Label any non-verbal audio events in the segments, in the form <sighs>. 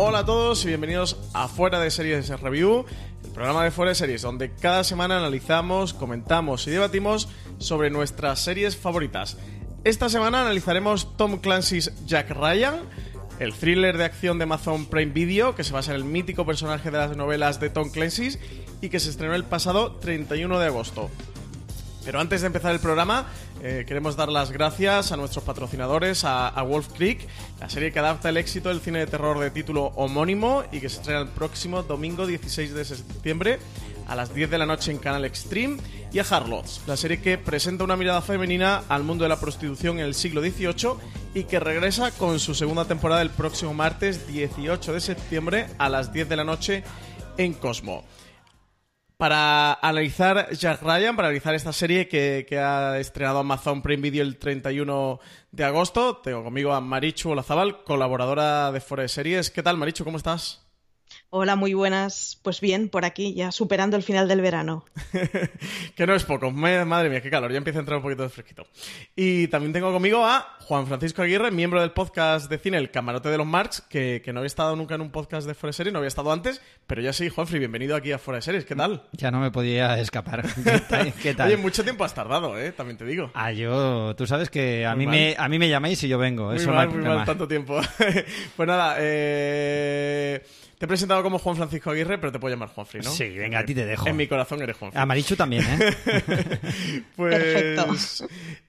Hola a todos y bienvenidos a Fuera de Series Review, el programa de Fuera de Series, donde cada semana analizamos, comentamos y debatimos sobre nuestras series favoritas. Esta semana analizaremos Tom Clancy's Jack Ryan, el thriller de acción de Amazon Prime Video, que se basa en el mítico personaje de las novelas de Tom Clancy y que se estrenó el pasado 31 de agosto. Pero antes de empezar el programa, eh, queremos dar las gracias a nuestros patrocinadores, a, Wolf Creek, la serie que adapta el éxito del cine de terror de título homónimo y que se estrena el próximo domingo 16 de septiembre a las 10 de la noche en Canal Extreme, y a Harlots, la serie que presenta una mirada femenina al mundo de la prostitución en el siglo XVIII y que regresa con su segunda temporada el próximo martes 18 de septiembre a las 10 de la noche en Cosmo para analizar Jack Ryan, para analizar esta serie que, que, ha estrenado Amazon Prime Video el 31 de agosto. Tengo conmigo a Marichu Olazabal, colaboradora de Fore Series. ¿Qué tal, Marichu? ¿Cómo estás? Hola, muy buenas. Pues bien, por aquí, ya superando el final del verano. <laughs> que no es poco. Madre mía, qué calor. Ya empieza a entrar un poquito de fresquito. Y también tengo conmigo a Juan Francisco Aguirre, miembro del podcast de cine El Camarote de los Marx, que, que no había estado nunca en un podcast de Fuera Series, no había estado antes, pero ya sí, Juanfrey, bienvenido aquí a Fuera Series. ¿Qué tal? Ya no me podía escapar. <laughs> ¿Qué tal? ¿Qué tal? Oye, mucho tiempo has tardado, ¿eh? También te digo. Ah, yo... Tú sabes que a, mí me, a mí me llamáis y yo vengo. Muy Eso mal, no hay muy problema. mal, tanto tiempo. <laughs> pues nada, eh... Te he presentado como Juan Francisco Aguirre, pero te puedo llamar Juanfrey, ¿no? Sí, venga, a ti te dejo. En mi corazón eres Juanfrey. A Marichu también, ¿eh? <laughs> pues, Perfecto.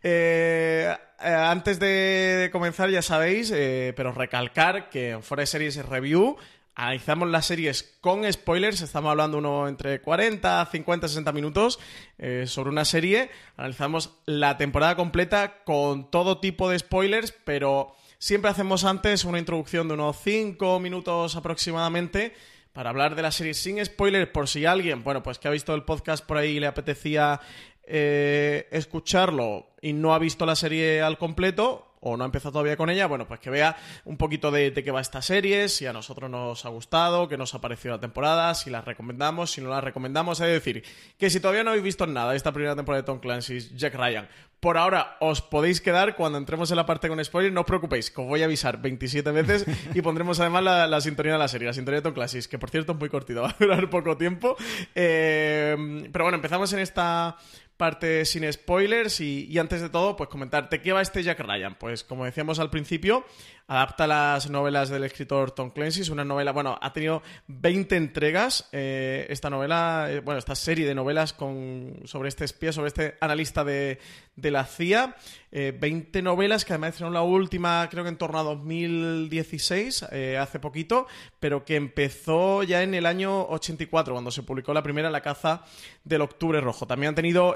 eh, eh, antes de comenzar, ya sabéis, eh, pero recalcar que en Forest Series Review analizamos las series con spoilers. Estamos hablando uno entre 40, 50, 60 minutos eh, sobre una serie. Analizamos la temporada completa con todo tipo de spoilers, pero siempre hacemos antes una introducción de unos 5 minutos aproximadamente para hablar de la serie sin spoilers por si alguien, bueno, pues que ha visto el podcast por ahí y le apetecía eh, escucharlo y no ha visto la serie al completo o no ha empezado todavía con ella, bueno, pues que vea un poquito de, de qué va esta serie, si a nosotros nos ha gustado, qué nos ha parecido la temporada, si la recomendamos, si no la recomendamos. Es decir, que si todavía no habéis visto nada de esta primera temporada de Tom Clancy's Jack Ryan, por ahora os podéis quedar cuando entremos en la parte con spoilers, no os preocupéis, que os voy a avisar 27 veces <laughs> y pondremos además la, la sintonía de la serie, la sintonía de Tom Clancy's, que por cierto es muy cortita, <laughs> va a durar poco tiempo. Eh, pero bueno, empezamos en esta parte sin spoilers y, y, antes de todo, pues comentarte qué va este Jack Ryan. Pues como decíamos al principio, adapta las novelas del escritor Tom Clancy. Es una novela, bueno, ha tenido 20 entregas. Eh, esta novela, eh, bueno, esta serie de novelas con, sobre este espía, sobre este analista de, de la CIA. Eh, 20 novelas que además hicieron la última, creo que en torno a 2016, eh, hace poquito, pero que empezó ya en el año 84, cuando se publicó la primera, La caza del Octubre Rojo. También han tenido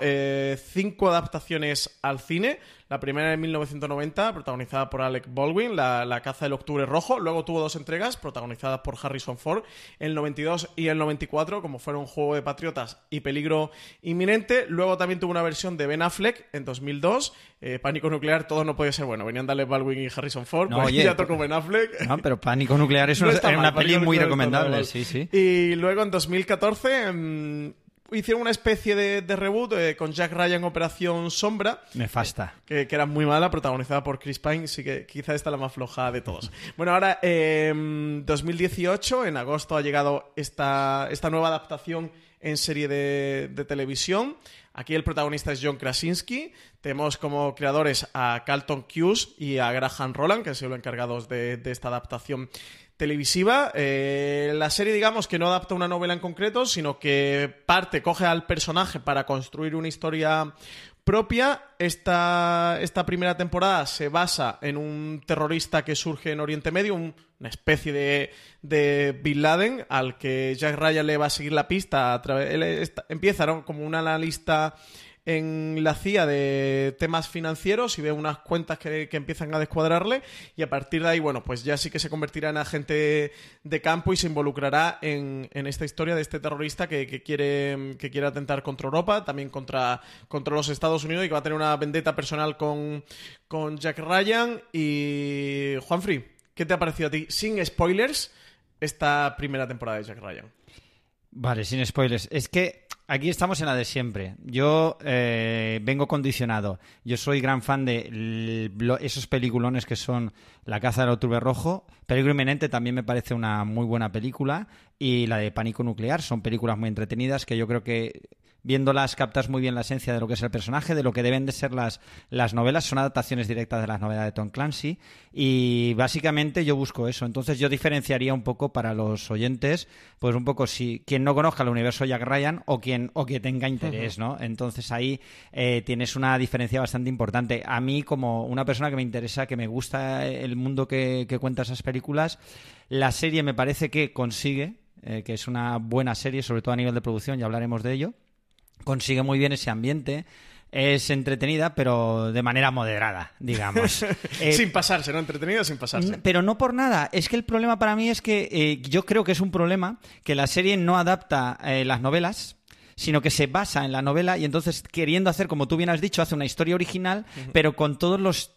cinco adaptaciones al cine. La primera en 1990, protagonizada por Alec Baldwin, la, la, caza del Octubre Rojo. Luego tuvo dos entregas, protagonizadas por Harrison Ford, el 92 y el 94, como fueron Juego de Patriotas y Peligro Inminente. Luego también tuvo una versión de Ben Affleck en 2002, eh, Pánico Nuclear, todo no podía ser bueno. Venían Alec Baldwin y Harrison Ford, no, pues oye, ya tocó Ben Affleck. No, pero Pánico Nuclear es <laughs> No una, una peli muy recomendable, sí, sí. Y luego en 2014 mmm, hicieron una especie de, de reboot eh, con Jack Ryan Operación Sombra. Nefasta. Que, que, era muy mala, protagonizada por Chris Pine, sí que quizá esta es la más floja de todos. <laughs> bueno, ahora, eh, 2018, en agosto, ha llegado esta, esta nueva adaptación en serie de, de, televisión. Aquí el protagonista es John Krasinski. Tenemos como creadores a Carlton Cuse y a Graham Roland, que han sido los encargados de, de esta adaptación televisiva. Eh, la serie, digamos, que no adapta una novela en concreto, sino que parte, coge al personaje para construir una historia propia. Esta, esta primera temporada se basa en un terrorista que surge en Oriente Medio, un, una especie de, de, Bin Laden, al que Jack Ryan le va a seguir la pista. A él está, empieza ¿no? como un analista en la CIA de temas financieros y ve unas cuentas que, que, empiezan a descuadrarle y a partir de ahí, bueno, pues ya sí que se convertirá en agente de campo y se involucrará en, en esta historia de este terrorista que, que, quiere, que quiere atentar contra Europa, también contra, contra los Estados Unidos y que va a tener una vendetta personal con, con Jack Ryan y Juanfrey, ¿qué te ha parecido a ti? Sin spoilers, esta primera temporada de Jack Ryan. Vale, sin spoilers. Es que aquí estamos en la de siempre. Yo eh, vengo condicionado. Yo soy gran fan de esos peliculones que son La caza del octubre rojo. Peligro inminente también me parece una muy buena película. Y la de Pánico nuclear son películas muy entretenidas que yo creo que viéndolas captas muy bien la esencia de lo que es el personaje, de lo que deben de ser las, las novelas. Son adaptaciones directas de las novelas de Tom Clancy y básicamente yo busco eso. Entonces yo diferenciaría un poco para los oyentes, pues un poco si quien no conozca el universo Jack Ryan o quien o que tenga interés, ¿no? Entonces ahí eh, tienes una diferencia bastante importante. A mí como una persona que me interesa, que me gusta el mundo que, que cuenta esas películas, la serie me parece que consigue eh, que es una buena serie, sobre todo a nivel de producción, ya hablaremos de ello consigue muy bien ese ambiente. Es entretenida, pero de manera moderada, digamos. <laughs> Eh, sin pasarse, ¿no? Entretenida sin pasarse. Pero no por nada. Es que el problema para mí es que eh, yo creo que es un problema que la serie no adapta eh, las novelas sino que se basa en la novela y entonces queriendo hacer, como tú bien has dicho, hace una historia original, pero con todos los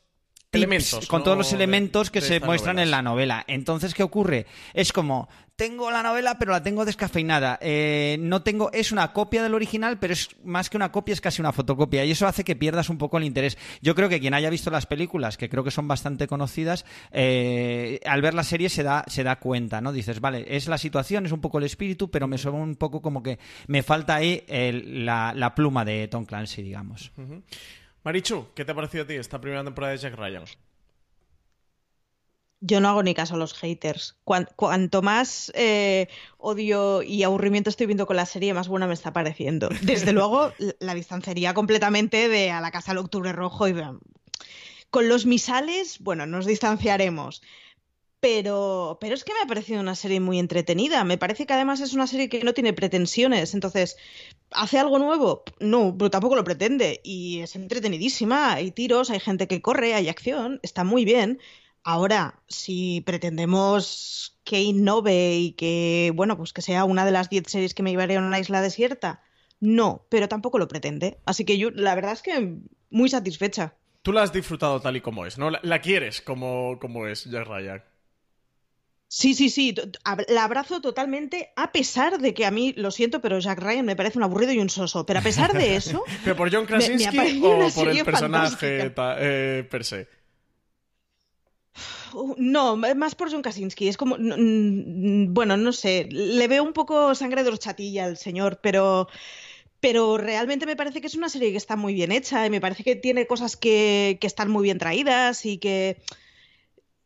elementos, con todos los elementos que se muestran en la novela. Entonces, ¿qué ocurre? Es como, tengo la novela, pero la tengo descafeinada. Eh, no tengo, es una copia del original, pero es más que una copia, es casi una fotocopia. Y eso hace que pierdas un poco el interés. Yo creo que quien haya visto las películas, que creo que son bastante conocidas, eh, al ver la serie se da, se da cuenta, ¿no? Dices, vale, es la situación, es un poco el espíritu, pero me suena un poco como que me falta ahí la, pluma de Tom Clancy, digamos. Marichu, ¿qué te ha parecido a ti esta primera temporada de Jack Ryan? Yo no hago ni caso a los haters. Cuanto, más eh, odio y aburrimiento estoy viendo con la serie, más buena me está pareciendo. Desde <laughs> luego, la distanciaría completamente de A la Casa del Octubre Rojo y con los misales, bueno, nos distanciaremos. Pero, pero es que me ha parecido una serie muy entretenida. Me parece que además es una serie que no tiene pretensiones. Entonces, ¿hace algo nuevo? No, pero tampoco lo pretende. Y es entretenidísima. Hay tiros, hay gente que corre, hay acción. Está muy bien. Ahora, si pretendemos que innove y que, bueno, pues que sea una de las 10 series que me llevarían a una isla desierta, no, pero tampoco lo pretende. Así que la verdad es que muy satisfecha. Tú la has disfrutado tal y como es, ¿no? La, quieres como, como es Jack Ryan. Sí, sí, sí, la abrazo totalmente, a pesar de que a mí, lo siento, pero Jack Ryan me parece un aburrido y un soso. Pero a pesar de eso. <laughs> ¿Pero por John Krasinski o por el personaje eh, per se? <sighs> No, más por John Krasinski. Es como. Bueno, no sé. Le veo un poco sangre de horchatilla al señor, pero. Pero realmente me parece que es una serie que está muy bien hecha y me parece que tiene cosas que, que están muy bien traídas y que.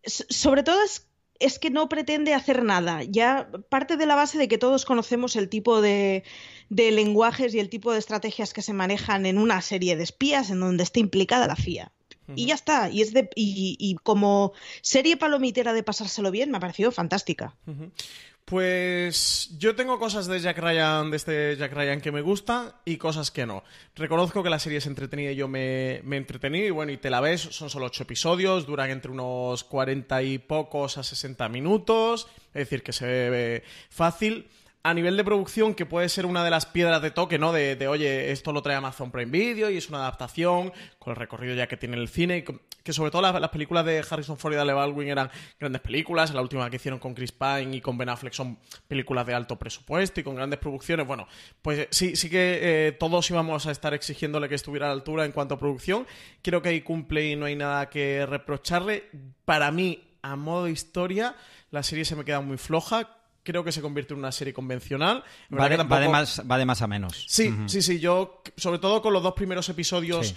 Sobre todo es es que no pretende hacer nada. Ya parte de la base de que todos conocemos el tipo de, lenguajes y el tipo de estrategias que se manejan en una serie de espías en donde está implicada la FIA. Y ya está. Y, es de, y, como serie palomitera de pasárselo bien, me ha parecido fantástica. Pues yo tengo cosas de Jack Ryan, de este Jack Ryan que me gusta y cosas que no. Reconozco que la serie es entretenida y yo me, me entretení y bueno, y te la ves, son solo ocho episodios, duran entre unos cuarenta y pocos a sesenta minutos, es decir, que se ve fácil a nivel de producción, que puede ser una de las piedras de toque, ¿no? De, oye, esto lo trae Amazon Prime Video y es una adaptación con el recorrido ya que tiene el cine, que sobre todo las, películas de Harrison Ford y Dale Baldwin eran grandes películas, la última que hicieron con Chris Pine y con Ben Affleck son películas de alto presupuesto y con grandes producciones, bueno, pues sí, sí que eh, todos íbamos a estar exigiéndole que estuviera a la altura en cuanto a producción, creo que ahí cumple y no hay nada que reprocharle, para mí, a modo historia, la serie se me queda muy floja, creo que se convierte en una serie convencional. Va de, más, va de, más, a menos. Sí, sí, sí. Yo, sobre todo con los dos primeros episodios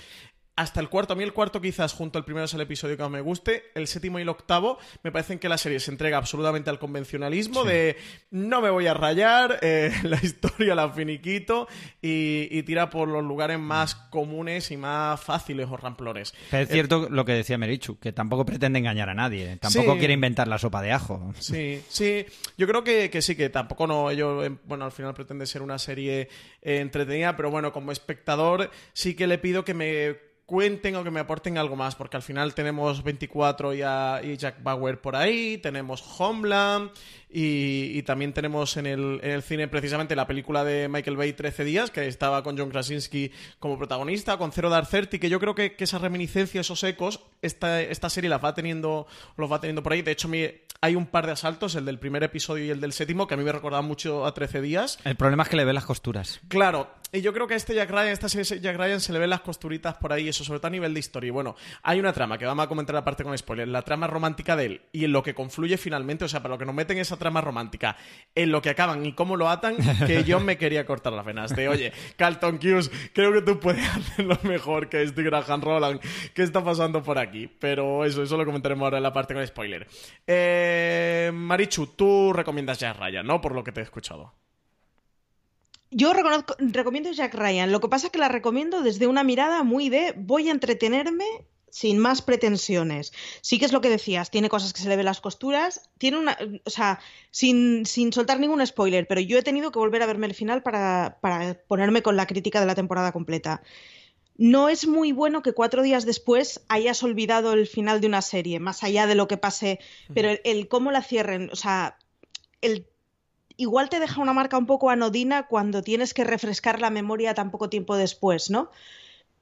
hasta el cuarto. A mí el cuarto quizás junto al primero es el episodio que más me guste. El séptimo y el octavo me parecen que la serie se entrega absolutamente al convencionalismo de no me voy a rayar, eh, <laughs> la historia la finiquito y, tira por los lugares más comunes y más fáciles o ramplones. es cierto lo que decía Merichu, que tampoco pretende engañar a nadie. Tampoco quiere inventar la sopa de ajo. Sí, sí. Yo creo que, sí, que tampoco no, ello, eh, bueno, al final pretende ser una serie eh, entretenida, pero bueno, como espectador sí que le pido que me cuenten o que me aporten algo más, porque al final tenemos 24 y, y Jack Bauer por ahí, tenemos Homeland Y, también tenemos en el, en el, cine precisamente la película de Michael Bay 13 días, que estaba con John Krasinski como protagonista, con Zero Dark Thirty, que yo creo que, que esa reminiscencia, esos ecos, esta, esta serie las va teniendo, los va teniendo por ahí. De hecho, hay un par de asaltos, el del primer episodio y el del séptimo, que a mí me recordaba mucho a 13 días. El problema es que le ve las costuras. Claro, y yo creo que a este Jack Ryan, esta serie Jack Ryan se le ven las costuritas por ahí, eso sobre todo a nivel de historia. Y bueno, hay una trama que vamos a comentar aparte con spoiler, la trama romántica de él y en lo que confluye finalmente, o sea, para lo que nos meten esa trama romántica, en lo que acaban y cómo lo atan, que yo me quería cortar las venas. De, oye, Carlton Hughes, creo que tú puedes hacerlo mejor que este Graham Roland. ¿Qué está pasando por aquí? Pero eso, eso lo comentaremos ahora en la parte con spoiler. Eh, Marichu, tú recomiendas Jack Ryan, ¿no? Por lo que te he escuchado. Yo recomiendo Jack Ryan. Lo que pasa es que la recomiendo desde una mirada muy de voy a entretenerme sin más pretensiones. Sí que es lo que decías, tiene cosas que se le ven las costuras, tiene una, o sea, sin, sin soltar ningún spoiler, pero yo he tenido que volver a verme el final para, para ponerme con la crítica de la temporada completa. No es muy bueno que cuatro días después hayas olvidado el final de una serie, más allá de lo que pase, pero el, el cómo la cierren, o sea, el igual te deja una marca un poco anodina cuando tienes que refrescar la memoria tan poco tiempo después, ¿no?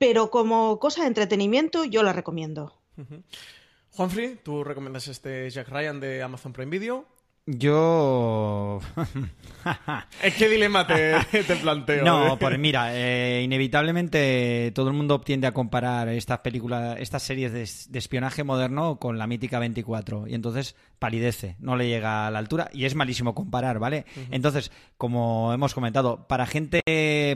Pero como cosa de entretenimiento, yo la recomiendo. Juanfrey, ¿tú recomiendas este Jack Ryan de Amazon Prime Video? Yo. <laughs> es que dilema <laughs> te, planteo. No, pues mira, eh, inevitablemente todo el mundo tiende a comparar estas películas, estas series de, espionaje moderno con la mítica 24. Y entonces palidece, no le llega a la altura. Y es malísimo comparar, ¿vale? Entonces, como hemos comentado, para gente.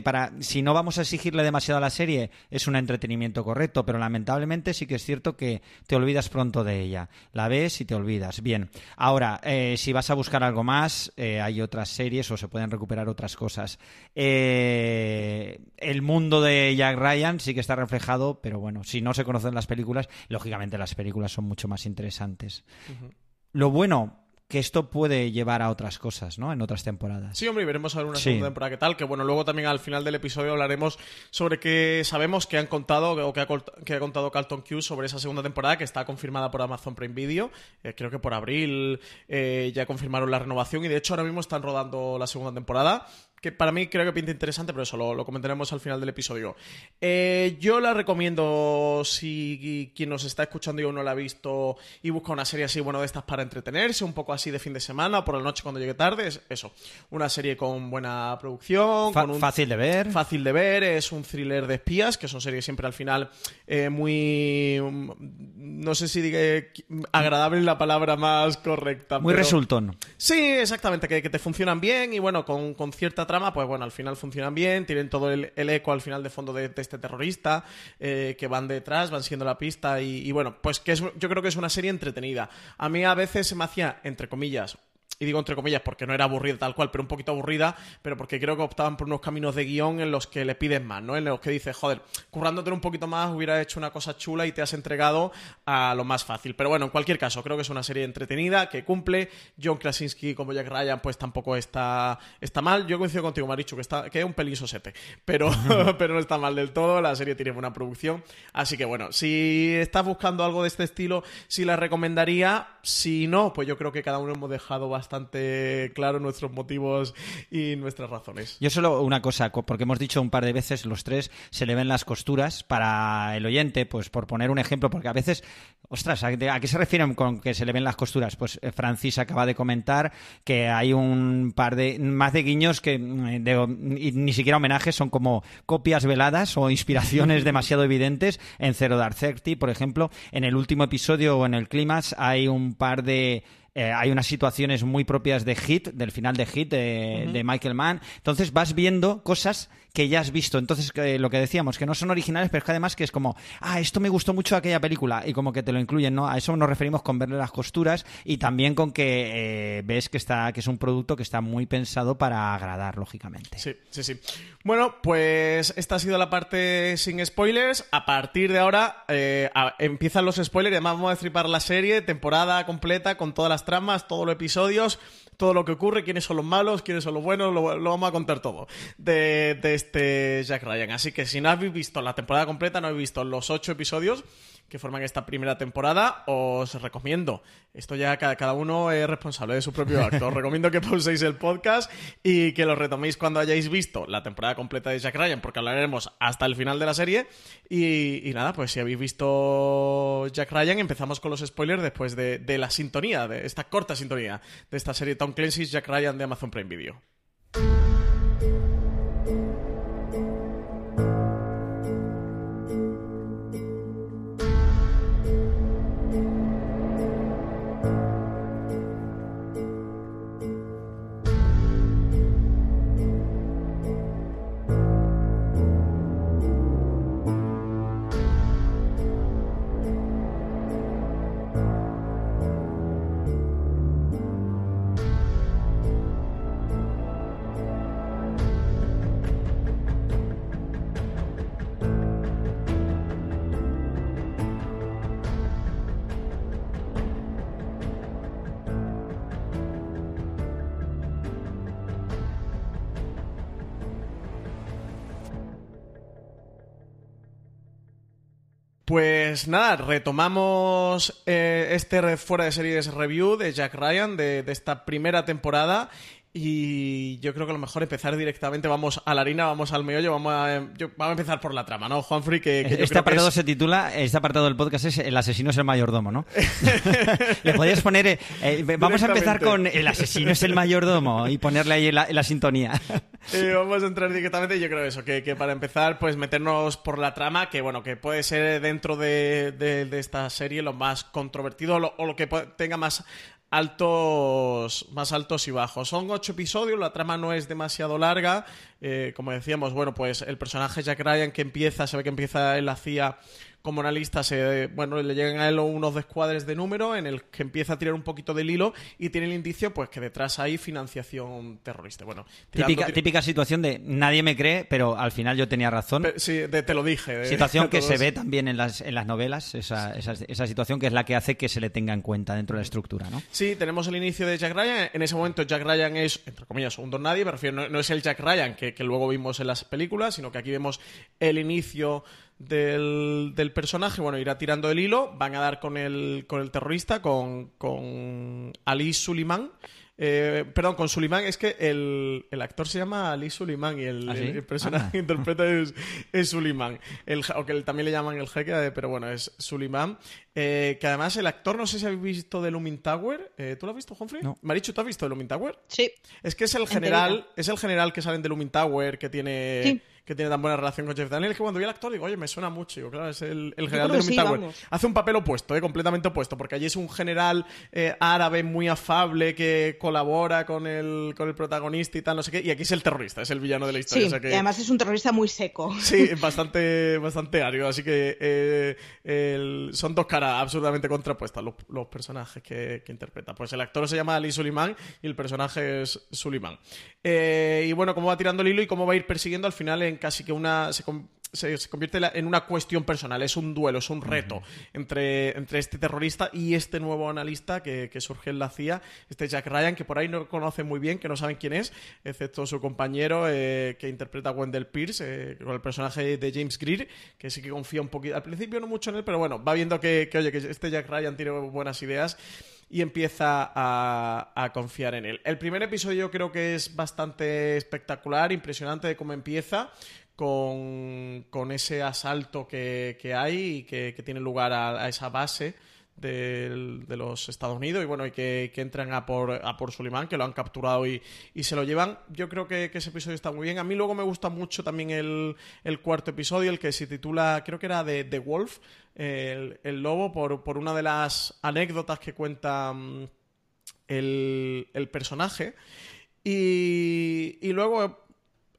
para Si no vamos a exigirle demasiado a la serie, es un entretenimiento correcto. Pero lamentablemente sí que es cierto que te olvidas pronto de ella. La ves y te olvidas. Bien. Ahora, eh, si vas a buscar algo más, eh, hay otras series o se pueden recuperar otras cosas. Eh, el mundo de Jack Ryan sí que está reflejado, pero bueno, si no se conocen las películas, lógicamente las películas son mucho más interesantes. Lo bueno, que esto puede llevar a otras cosas, ¿no? En otras temporadas. Sí, hombre, y veremos a ver una segunda temporada qué tal. Que bueno, luego también al final del episodio hablaremos sobre que sabemos que han contado o que ha, que ha contado Carlton Q sobre esa segunda temporada que está confirmada por Amazon Prime Video. Eh, creo que por abril eh, ya confirmaron la renovación y de hecho ahora mismo están rodando la segunda temporada que para mí creo que pinta interesante, pero eso lo, comentaremos al final del episodio. Eh, yo la recomiendo si quien nos está escuchando y aún no la ha visto y busca una serie así, bueno, de estas para entretenerse, un poco así de fin de semana o por la noche cuando llegue tarde, es eso, una serie con buena producción, fácil de ver. Fácil de ver, es un thriller de espías, que son series siempre al final eh, muy, no sé si diga agradable la palabra más correcta. Muy resultón. Sí, exactamente, que, te funcionan bien y bueno, con, con cierta trama, pues bueno, al final funcionan bien, tienen todo el, eco al final de fondo de, este terrorista, eh, que van detrás, van siguiendo la pista y, bueno, pues que es, yo creo que es una serie entretenida. A mí a veces se me hacía, entre comillas, y digo entre comillas porque no era aburrida tal cual, pero un poquito aburrida, pero porque creo que optaban por unos caminos de guion en los que le pides más, ¿no? En los que dices, joder, currándote un poquito más, hubiera hecho una cosa chula y te has entregado a lo más fácil. Pero bueno, en cualquier caso, creo que es una serie entretenida, que cumple. John Krasinski como Jack Ryan, pues tampoco está, está mal. Yo coincido contigo, Marichu, que, está, que es un pelín sosete, pero, <laughs> pero no está mal del todo. La serie tiene buena producción. Así que bueno, si estás buscando algo de este estilo, sí la recomendaría. Si no, pues yo creo que cada uno hemos dejado bastante bastante claro nuestros motivos y nuestras razones. Yo solo una cosa, porque hemos dicho un par de veces los tres, se le ven las costuras para el oyente, pues por poner un ejemplo, porque a veces, ostras, ¿a, qué se refieren con que se le ven las costuras? Pues eh, Francis acaba de comentar que hay un par de, más de guiños que mm, ni siquiera homenajes, son como copias veladas o inspiraciones <laughs> demasiado evidentes en Zero Dark Thirty, por ejemplo. En el último episodio o en el clímax hay un par de eh, hay unas situaciones muy propias de Hit, del final de Hit de, Michael Mann. Entonces vas viendo cosas que ya has visto. Entonces, lo que decíamos, que no son originales, pero es que además que es como, ah, esto me gustó mucho aquella película, y como que te lo incluyen, ¿no? A eso nos referimos con verle las costuras y también con que eh, ves que está, que es un producto que está muy pensado para agradar, lógicamente. Sí, sí, sí. Bueno, pues esta ha sido la parte sin spoilers. A partir de ahora eh, empiezan los spoilers, además vamos a destripar la serie, temporada completa, con todas las tramas, todos los episodios todo lo que ocurre, quiénes son los malos, quiénes son los buenos, lo, vamos a contar todo de, este Jack Ryan. Así que si no habéis visto la temporada completa, no habéis visto los ocho episodios, que forman esta primera temporada, os recomiendo, esto ya cada, cada uno es responsable de su propio acto, os <laughs> recomiendo que pauséis el podcast y que lo retoméis cuando hayáis visto la temporada completa de Jack Ryan, porque hablaremos hasta el final de la serie. Y, y nada, pues si habéis visto Jack Ryan, empezamos con los spoilers después de, de la sintonía, de esta corta sintonía de esta serie Tom Clancy's Jack Ryan de Amazon Prime Video. Pues nada, retomamos eh, este fuera de series review de Jack Ryan de, de, esta primera temporada y yo creo que a lo mejor empezar directamente, vamos a la harina, vamos al meollo, vamos a, yo, vamos a empezar por la trama, ¿no, Juanfrey? Que, que este apartado es... se titula, este apartado del podcast es El asesino es el mayordomo, ¿no? <laughs> Le podrías poner, eh, eh, vamos a empezar con El asesino es el mayordomo y ponerle ahí la, la sintonía. Eh, vamos a entrar directamente, yo creo eso, que, que, para empezar, pues meternos por la trama, que bueno, que puede ser dentro de, de, de esta serie lo más controvertido lo, o lo que tenga más altos más altos y bajos. Son ocho episodios, la trama no es demasiado larga. Eh, como decíamos, bueno, pues el personaje Jack Ryan que empieza, se ve que empieza en la CIA como analista, se, bueno, le llegan a él unos descuadres de número en el que empieza a tirar un poquito del hilo y tiene el indicio pues que detrás hay financiación terrorista. Bueno, típica, típica situación de nadie me cree, pero al final yo tenía razón. Pero, sí, de, te lo dije. De, situación <laughs> que se ve también en las, en las novelas, esa, esa, esa, situación que es la que hace que se le tenga en cuenta dentro de la estructura, ¿no? Sí, tenemos el inicio de Jack Ryan. En ese momento Jack Ryan es, entre comillas, un don nadie, me refiero, no, no es el Jack Ryan que, que luego vimos en las películas, sino que aquí vemos el inicio del, del, personaje, bueno, irá tirando el hilo, van a dar con el, con el terrorista, con, con Ali Suleiman. Eh, perdón, con Suleiman es que el, el, actor se llama Ali Suleiman y el, ¿Ah, sí? el personaje que interpreta es, es Suleiman. El, o que también le llaman el jeque, pero bueno, es Suleiman. Eh, que además el actor, no sé si habéis visto de Lumin Tower. Eh, ¿Tú lo has visto, Humphrey? No. Marichu, ¿tú has visto de Lumin Tower? Sí. Es que es el general, es el general que salen de Lumin Tower, que tiene... Sí que tiene tan buena relación con Jeff Daniels que cuando vi al actor digo, oye, me suena mucho. Digo, claro, es el, el general de sí. Hace un papel opuesto, eh, completamente opuesto, porque allí es un general eh, árabe muy afable que colabora con el, con el protagonista y tal, no sé qué, y aquí es el terrorista, es el villano de la historia. Sí, o sea que... y además es un terrorista muy seco. Sí, bastante, bastante árido, así que eh, el, son dos caras absolutamente contrapuestas los, los personajes que, que, interpreta. Pues el actor se llama Ali Suleiman y el personaje es Suleiman. Eh, y bueno, cómo va tirando el hilo y cómo va a ir persiguiendo al final en casi que una se, se, se, convierte en una cuestión personal, es un duelo, es un reto uh -huh. entre, entre este terrorista y este nuevo analista que, que, surge en la CIA, este Jack Ryan, que por ahí no conoce muy bien, que no saben quién es, excepto su compañero eh, que interpreta a Wendell Pierce, eh, con el personaje de James Greer, que sí que confía un poquito, al principio no mucho en él, pero bueno, va viendo que, que oye, que este Jack Ryan tiene buenas ideas y empieza a, confiar en él. El primer episodio creo que es bastante espectacular, impresionante de cómo empieza, con, ese asalto que, hay y que, tiene lugar a esa base de, los Estados Unidos y bueno y que, que entran a por, a por Suleiman que lo han capturado y, y se lo llevan. Yo creo que, que, ese episodio está muy bien. A mí luego me gusta mucho también el, el cuarto episodio el que se titula creo que era de The Wolf el, el, lobo por, por una de las anécdotas que cuenta um, el, el personaje. Y, y luego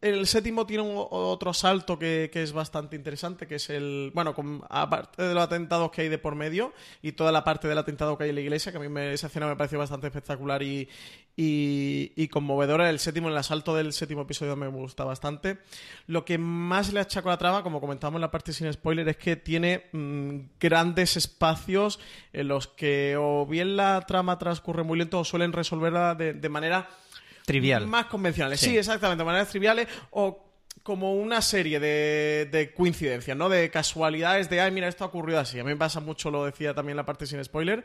el séptimo tiene un, otro salto que, es bastante interesante, que es el. Bueno, con, aparte de los atentados que hay de por medio y toda la parte del atentado que hay en la iglesia, que a mí me, esa escena me pareció bastante espectacular y, y, y, conmovedora. El séptimo, el asalto del séptimo episodio me gusta bastante. Lo que más le achaco a la trama, como comentamos en la parte sin spoiler, es que tiene mmm, grandes espacios en los que o bien la trama transcurre muy lento o suelen resolverla de manera trivial. Más convencionales. Sí, sí exactamente, maneras triviales o como una serie de, de coincidencias, ¿no? De casualidades, de, ay, mira, esto ha ocurrido así. A mí me pasa mucho, lo decía también la parte sin spoiler,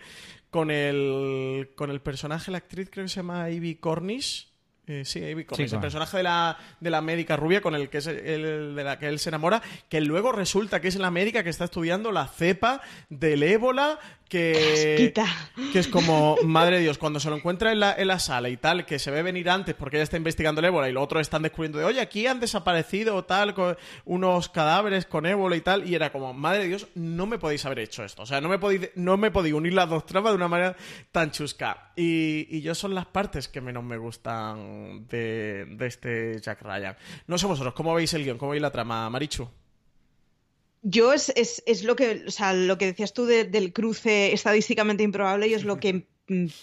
con el, con el personaje, la actriz creo que se llama Ivy Cornish. Eh, sí, Sí, el personaje de la, de la médica rubia con el que es el, de la que él se enamora, que luego resulta que es la médica que está estudiando la cepa del ébola, que, que es como, madre de Dios, cuando se lo encuentra en la, en la sala y tal, que se ve venir antes porque ella está investigando el ébola y los otros están descubriendo de, oye, aquí han desaparecido tal, unos cadáveres con ébola y tal, y era como, madre de Dios, no me podéis haber hecho esto. O sea, no me podéis, no me podéis unir las dos tramas de una manera tan chusca. Y, y yo son las partes que menos me gustan de, de este Jack Ryan. No sé vosotros, ¿cómo veis el guion? ¿Cómo veis la trama, Marichu? Yo es, es, es lo que, o sea, lo que decías tú de- del cruce estadísticamente improbable y es lo que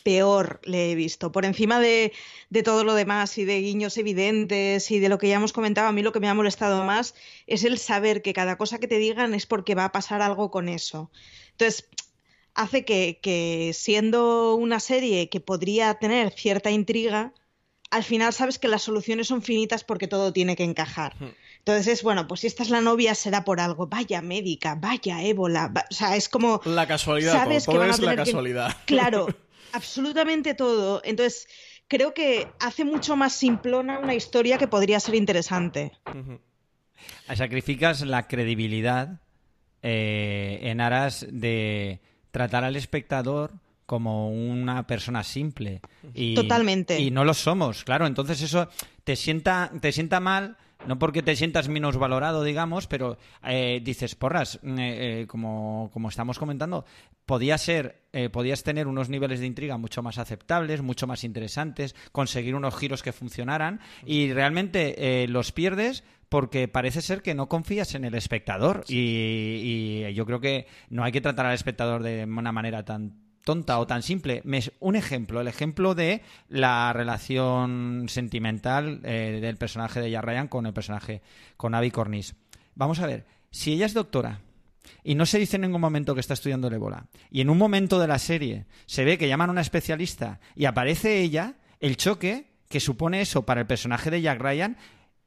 peor le he visto. Por encima de, de todo lo demás y de guiños evidentes y de lo que ya hemos comentado, a mí lo que me ha molestado más es el saber que cada cosa que te digan es porque va a pasar algo con eso. Entonces, hace que, que siendo una serie que podría tener cierta intriga, al final sabes que las soluciones son finitas porque todo tiene que encajar. Entonces es, bueno, pues si esta es la novia será por algo. Vaya médica, vaya ébola. va- O sea, es como... La casualidad, sabes todo, que van a es la tener que- casualidad. <laughs> Claro, <laughs> absolutamente todo. Entonces, creo que hace mucho más simplona una historia que podría ser interesante. Sacrificas la credibilidad eh, en aras de tratar al espectador como una persona simple. Y, Totalmente. Y no lo somos, claro. Entonces eso te sienta, te sienta mal. No porque te sientas menos valorado, digamos, pero eh, dices, porras, eh, eh, como, como estamos comentando, podía ser, eh, podías tener unos niveles de intriga mucho más aceptables, mucho más interesantes, conseguir unos giros que funcionaran y realmente eh, los pierdes porque parece ser que no confías en el espectador y, y yo creo que no hay que tratar al espectador de una manera tan tonta o tan simple. Me- un ejemplo, el ejemplo de la relación sentimental eh, del personaje de Jack Ryan con el personaje, con Abby Cornish. Vamos a ver, si ella es doctora y no se dice en ningún momento que está estudiando el ébola, y en un momento de la serie se ve que llaman a una especialista y aparece ella, el choque que supone eso para el personaje de Jack Ryan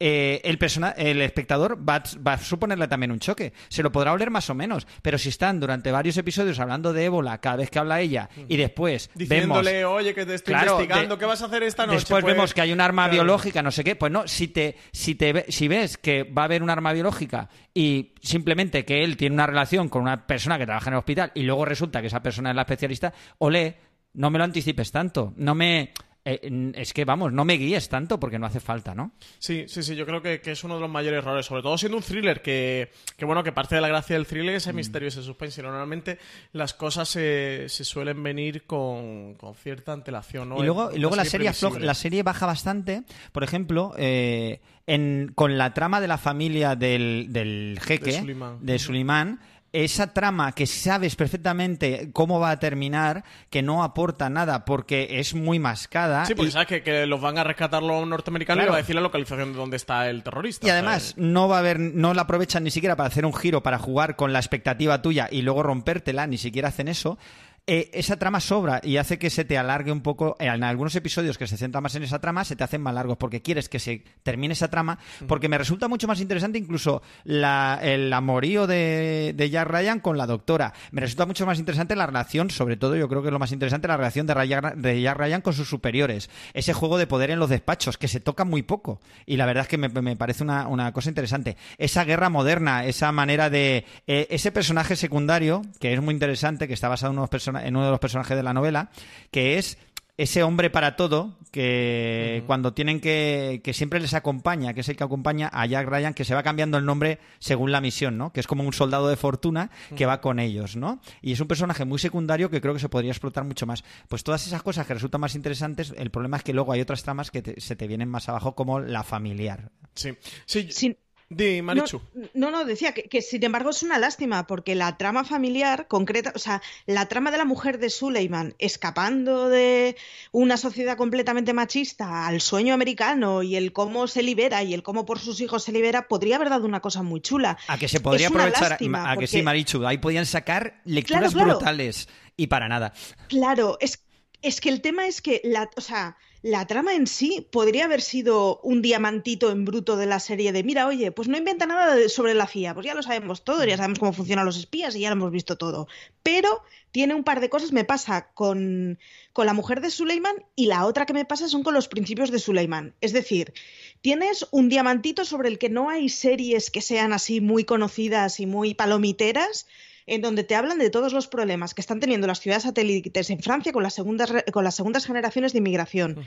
eh, el, persona- el espectador va, a- va a suponerle también un choque. Se lo podrá oler más o menos, pero si están durante varios episodios hablando de ébola cada vez que habla ella y después vemos Diciéndole, oye, que te estoy Claro, investigando, de- ¿qué vas a hacer esta noche? Después Pues, vemos que hay un arma claro. biológica, no sé qué. Pues no, si te, si te si ves que va a haber un arma biológica y simplemente que él tiene una relación con una persona que trabaja en el hospital y luego resulta que esa persona es la especialista, olé, no me lo anticipes tanto. No me. Eh, es que vamos, no me guíes tanto porque no hace falta, ¿no? Sí, sí, sí, yo creo que, que es uno de los mayores errores, sobre todo siendo un thriller que, que bueno, que parte de la gracia del thriller Mm. es ese misterio, ese suspense. y Normalmente las cosas se, se suelen venir con, con cierta antelación, ¿no? Y luego, y luego la, serie afloja- la serie baja bastante. Por ejemplo, eh, en, con la trama de la familia del, del jeque, De Suleiman. de Suleiman, esa trama que sabes perfectamente cómo va a terminar, que no aporta nada porque es muy mascada. Sí, porque y- sabes que, que los van a rescatar los norteamericanos y Claro. le va a decir la localización de dónde está el terrorista. Y además, no va a haber, no la aprovechan ni siquiera para hacer un giro, para jugar con la expectativa tuya y luego rompértela, ni siquiera hacen eso. Eh, esa trama sobra y hace que se te alargue un poco. eh, En algunos episodios que se centran más en esa trama, se te hacen más largos porque quieres que se termine esa trama. Porque me resulta mucho más interesante incluso la- el amorío de, de Jack Ryan con la doctora. Me resulta mucho más interesante la relación, sobre todo yo creo que es lo más interesante, la relación de, Ryan- de Jack Ryan con sus superiores. Ese juego de poder en los despachos, que se toca muy poco. Y la verdad es que me, me parece una, una cosa interesante. Esa guerra moderna, esa manera de... eh, ese personaje secundario, que es muy interesante, que está basado en, unos persona- en uno de los personajes de la novela, que es ese hombre para todo que cuando tienen que que siempre les acompaña, que es el que acompaña a Jack Ryan, que se va cambiando el nombre según la misión, ¿no? Que es como un soldado de fortuna que va con ellos, ¿no? Y es un personaje muy secundario que creo que se podría explotar mucho más. Pues todas esas cosas que resultan más interesantes, el problema es que luego hay otras tramas que te- se te vienen más abajo como la familiar. Sí, sí. Sin- Di, Marichu. No, no, no, decía que, que, sin embargo es una lástima porque la trama familiar concreta, o sea, la trama de la mujer de Suleiman escapando de una sociedad completamente machista al sueño americano y el cómo se libera y el cómo por sus hijos se libera, podría haber dado una cosa muy chula. A que se podría Es aprovechar, lástima, a que sí, porque- Marichu, ahí podían sacar lecturas Claro, claro. brutales y para nada. Claro, es, es que el tema es que la, o sea, la trama en sí podría haber sido un diamantito en bruto de la serie de, mira, oye, pues no inventa nada sobre la CIA, pues ya lo sabemos todo, ya sabemos cómo funcionan los espías y ya lo hemos visto todo. Pero tiene un par de cosas, me pasa con, con la mujer de Suleiman y la otra que me pasa son con los principios de Suleiman. Es decir, tienes un diamantito sobre el que no hay series que sean así muy conocidas y muy palomiteras, en donde te hablan de todos los problemas que están teniendo las ciudades satélites en Francia con las segundas, con las segundas generaciones de inmigración.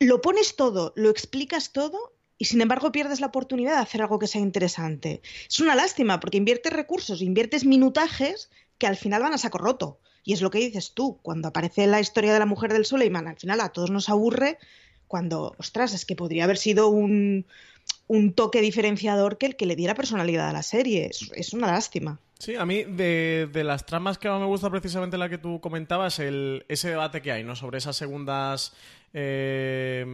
Lo pones todo, lo explicas todo y sin embargo pierdes la oportunidad de hacer algo que sea interesante. Es una lástima porque inviertes recursos, inviertes minutajes que al final van a saco roto. Y es lo que dices tú, cuando aparece la historia de la mujer del Suleiman, al final a todos nos aburre, cuando, ostras, es que podría haber sido un, un toque diferenciador que el que le diera personalidad a la serie. Es, una lástima. Sí, a mí de, las tramas que más me gusta precisamente la que tú comentabas, el, ese debate que hay, ¿no? Sobre esas segundas eh,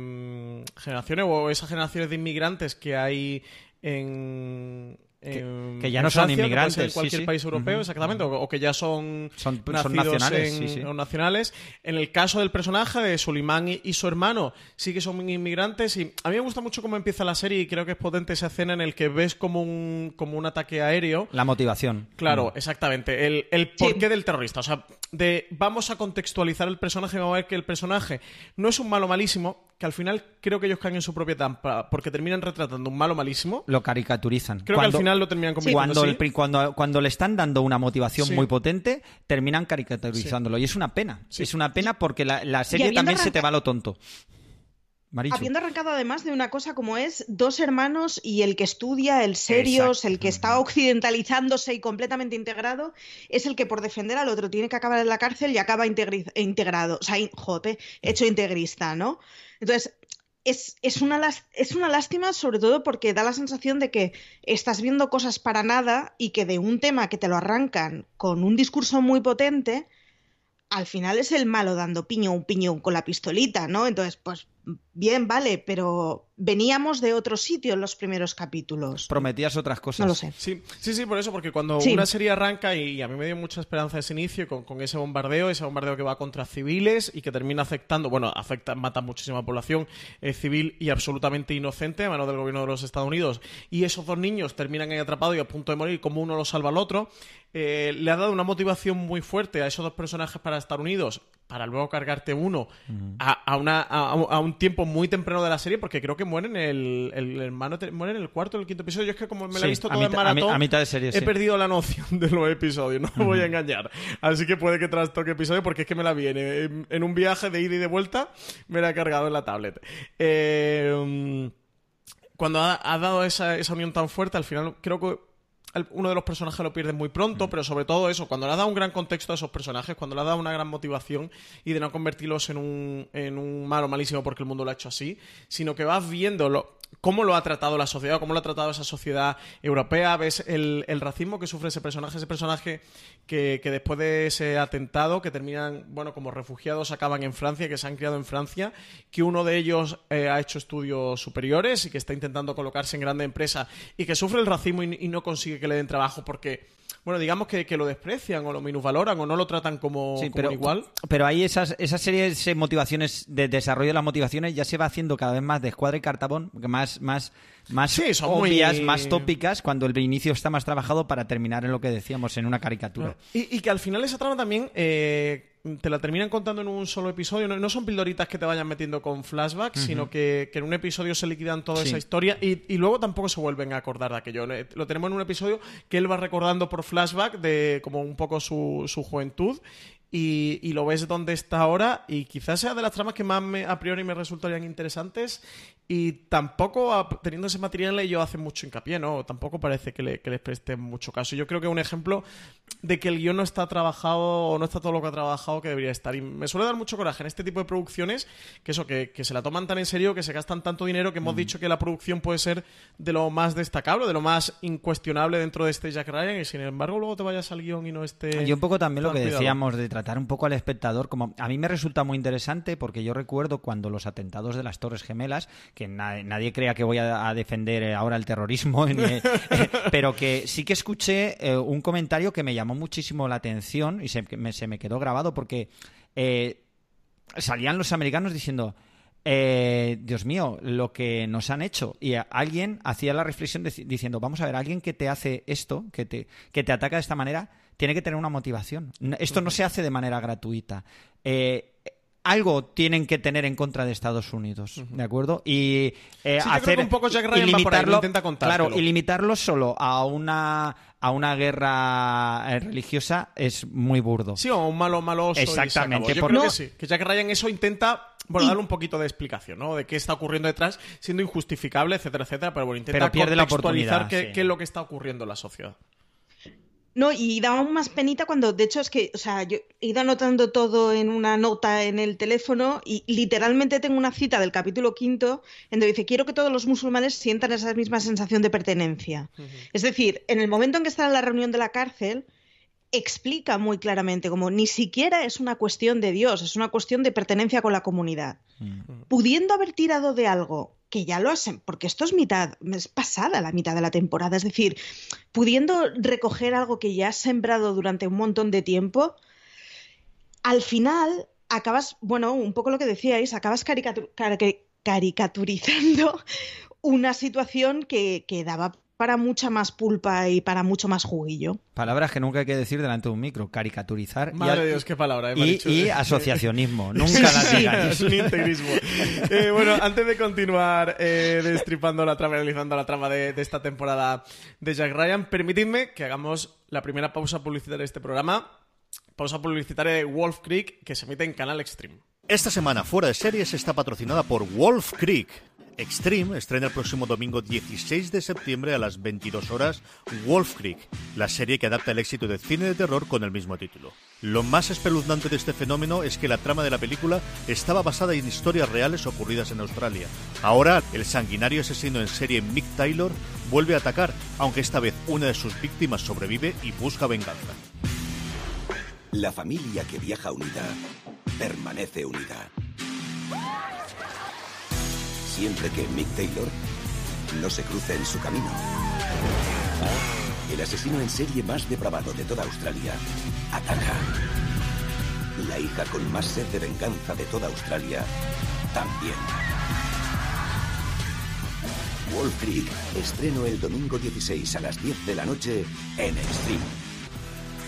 generaciones o esas generaciones de inmigrantes que hay en, que, ya no son inmigrantes. en cualquier país europeo, exactamente, o, que ya son, son, nacionales, en, nacionales. En el caso del personaje de Sulimán y, su hermano, sí que son inmigrantes. Y a mí me gusta mucho cómo empieza la serie y creo que es potente esa escena en el que ves como un, como un ataque aéreo. La motivación. Claro, exactamente. El, el porqué del terrorista. O sea, de vamos a contextualizar el personaje, vamos a ver que el personaje no es un malo malísimo, que al final creo que ellos caen en su propia trampa porque terminan retratando un malo malísimo. Lo caricaturizan. Creo que al final lo terminan convirtiendo cuando, cuando, cuando, le están dando una motivación muy potente, terminan caricaturizándolo. Y es una pena. Es una pena porque la, serie también se te va lo tonto. Habiendo arrancado además de una cosa como es dos hermanos y el que estudia, el serios, el que está occidentalizándose y completamente integrado, es el que por defender al otro tiene que acabar en la cárcel y acaba integrado. O sea, jope, hecho integrista, ¿no? Entonces, es, es, una, es una lástima sobre todo porque da la sensación de que estás viendo cosas para nada y que de un tema que te lo arrancan con un discurso muy potente, al final es el malo dando piño un piñón con la pistolita, ¿no? Entonces, pues bien, vale, pero veníamos de otro sitio en los primeros capítulos. Prometías otras cosas. No lo sé. Sí, sí, sí por eso, porque cuando una serie arranca, y a mí me dio mucha esperanza ese inicio, con, ese bombardeo, ese bombardeo que va contra civiles y que termina afectando, bueno, afecta, mata muchísima población eh, civil y absolutamente inocente a mano del gobierno de los Estados Unidos, y esos dos niños terminan ahí atrapados y a punto de morir, como uno lo salva al otro, eh, le ha dado una motivación muy fuerte a esos dos personajes para estar unidos, para luego cargarte uno a, una, a, un tiempo muy temprano de la serie, porque creo que mueren el, el hermano muere en el cuarto o el quinto episodio. Yo es que como me lo he visto todo en maratón, a, mitad de serie, he perdido la noción de los episodios, no me voy a engañar. Así que puede que trastoque episodio porque es que me la viene. En, un viaje de ida y de vuelta me la he cargado en la tablet. Eh, cuando ha, ha dado esa, esa unión tan fuerte, al final creo que uno de los personajes lo pierde muy pronto, mm. pero sobre todo eso, cuando le ha dado un gran contexto a esos personajes, cuando le ha dado una gran motivación y de no convertirlos en un, en un malo malísimo porque el mundo lo ha hecho así, sino que vas viendo cómo lo ha tratado la sociedad, cómo lo ha tratado esa sociedad europea, ves el, racismo que sufre ese personaje, ese personaje que, después de ese atentado, que terminan, bueno, como refugiados, acaban en Francia, que se han criado en Francia, que uno de ellos eh, ha hecho estudios superiores y que está intentando colocarse en grande empresa y que sufre el racismo y no consigue que le den trabajo porque bueno, digamos que, lo desprecian o lo minusvaloran o no lo tratan como, igual. Pero ahí esas, esas series de motivaciones, de desarrollo de las motivaciones, ya se va haciendo cada vez más de escuadra y cartabón, más, más, más obvias, más tópicas, cuando el inicio está más trabajado para terminar en lo que decíamos, en una caricatura. Y, que al final esa trama también eh, te la terminan contando en un solo episodio. No, son pildoritas que te vayan metiendo con flashbacks, sino que, en un episodio se liquidan toda esa historia y, luego tampoco se vuelven a acordar de aquello. Lo tenemos en un episodio que él va recordando por flashback de como un poco su, su juventud y, lo ves donde está ahora y quizás sea de las tramas que más a priori me resultarían interesantes y tampoco teniendo ese material ellos hacen mucho hincapié, ¿no? Tampoco parece que, le, les preste mucho caso. Yo creo que es un ejemplo de que el guion no está trabajado o no está todo lo que ha trabajado que debería estar. Y me suele dar mucho coraje en este tipo de producciones que eso, que, se la toman tan en serio, que se gastan tanto dinero que hemos dicho que la producción puede ser de lo más destacable, de lo más incuestionable dentro de este Jack Ryan y sin embargo luego te vayas al guion y no esté... Y un poco también lo que decíamos de tratar un poco al espectador como a mí me resulta muy interesante porque yo recuerdo cuando los atentados de las Torres Gemelas que nadie, crea que voy a, defender eh, ahora el terrorismo <laughs> eh, pero que sí que escuché eh, un comentario que me llamó muchísimo la atención y se me, se me quedó grabado porque salían los americanos diciendo, Dios mío, lo que nos han hecho. Y alguien hacía la reflexión diciendo, vamos a ver, alguien que te hace esto, que te, que te ataca de esta manera, tiene que tener una motivación. Esto no se hace de manera gratuita. Eh, algo tienen que tener en contra de Estados Unidos, ¿de acuerdo? Y eh, hacer un poco Jack Ryan intenta Claro, y limitarlo solo a una a una guerra eh, religiosa es muy burdo. Sí, o un malo maloso. Exactamente. Yo creo que sí, que Jack Ryan eso intenta bueno, darle un poquito de explicación, ¿no? De qué está ocurriendo detrás, siendo injustificable, etcétera, etcétera, pero bueno, intenta pierde contextualizar qué, qué es lo que está ocurriendo en la sociedad. No, y daba más penita cuando, de hecho, es que, o sea, yo he ido anotando todo en una nota en el teléfono y literalmente tengo una cita del capítulo quinto en donde dice, quiero que todos los musulmanes sientan esa misma sensación de pertenencia. Es decir, en el momento en que está en la reunión de la cárcel, explica muy claramente como ni siquiera es una cuestión de Dios, es una cuestión de pertenencia con la comunidad. Pudiendo haber tirado de algo que ya lo hacen, porque esto es mitad, es pasada la mitad de la temporada, es decir, pudiendo recoger algo que ya has sembrado durante un montón de tiempo, al final acabas, bueno, un poco lo que decíais, acabas caricaturizando <laughs> una situación que, que daba para mucha más pulpa y para mucho más juguillo. Palabras que nunca hay que decir delante de un micro. Caricaturizar. Madre y, Dios, qué palabra. Eh, y, asociacionismo. <laughs> nunca las digan. es un integrismo. <laughs> Eh, bueno, antes de continuar eh, destripando la trama, realizando la trama de, de, esta temporada de Jack Ryan, permitidme que hagamos la primera pausa publicitaria de este programa. Pausa publicitaria de Wolf Creek que se emite en Canal Extreme. Esta semana Fuera de Series está patrocinada por Wolf Creek Extreme estrena el próximo domingo 16 de septiembre a las 22 horas Wolf Creek, la serie que adapta el éxito de cine de terror con el mismo título. Lo más espeluznante de este fenómeno es que la trama de la película estaba basada en historias reales ocurridas en Australia. Ahora, el sanguinario asesino en serie Mick Taylor vuelve a atacar, aunque esta vez una de sus víctimas sobrevive y busca venganza. La familia que viaja unida permanece unida siempre que Mick Taylor no se cruce en su camino. El asesino en serie más depravado de toda Australia ataca. La hija con más sed de venganza de toda Australia también. Wall Creek estreno el domingo 16 a las 10 de la noche en Extreme.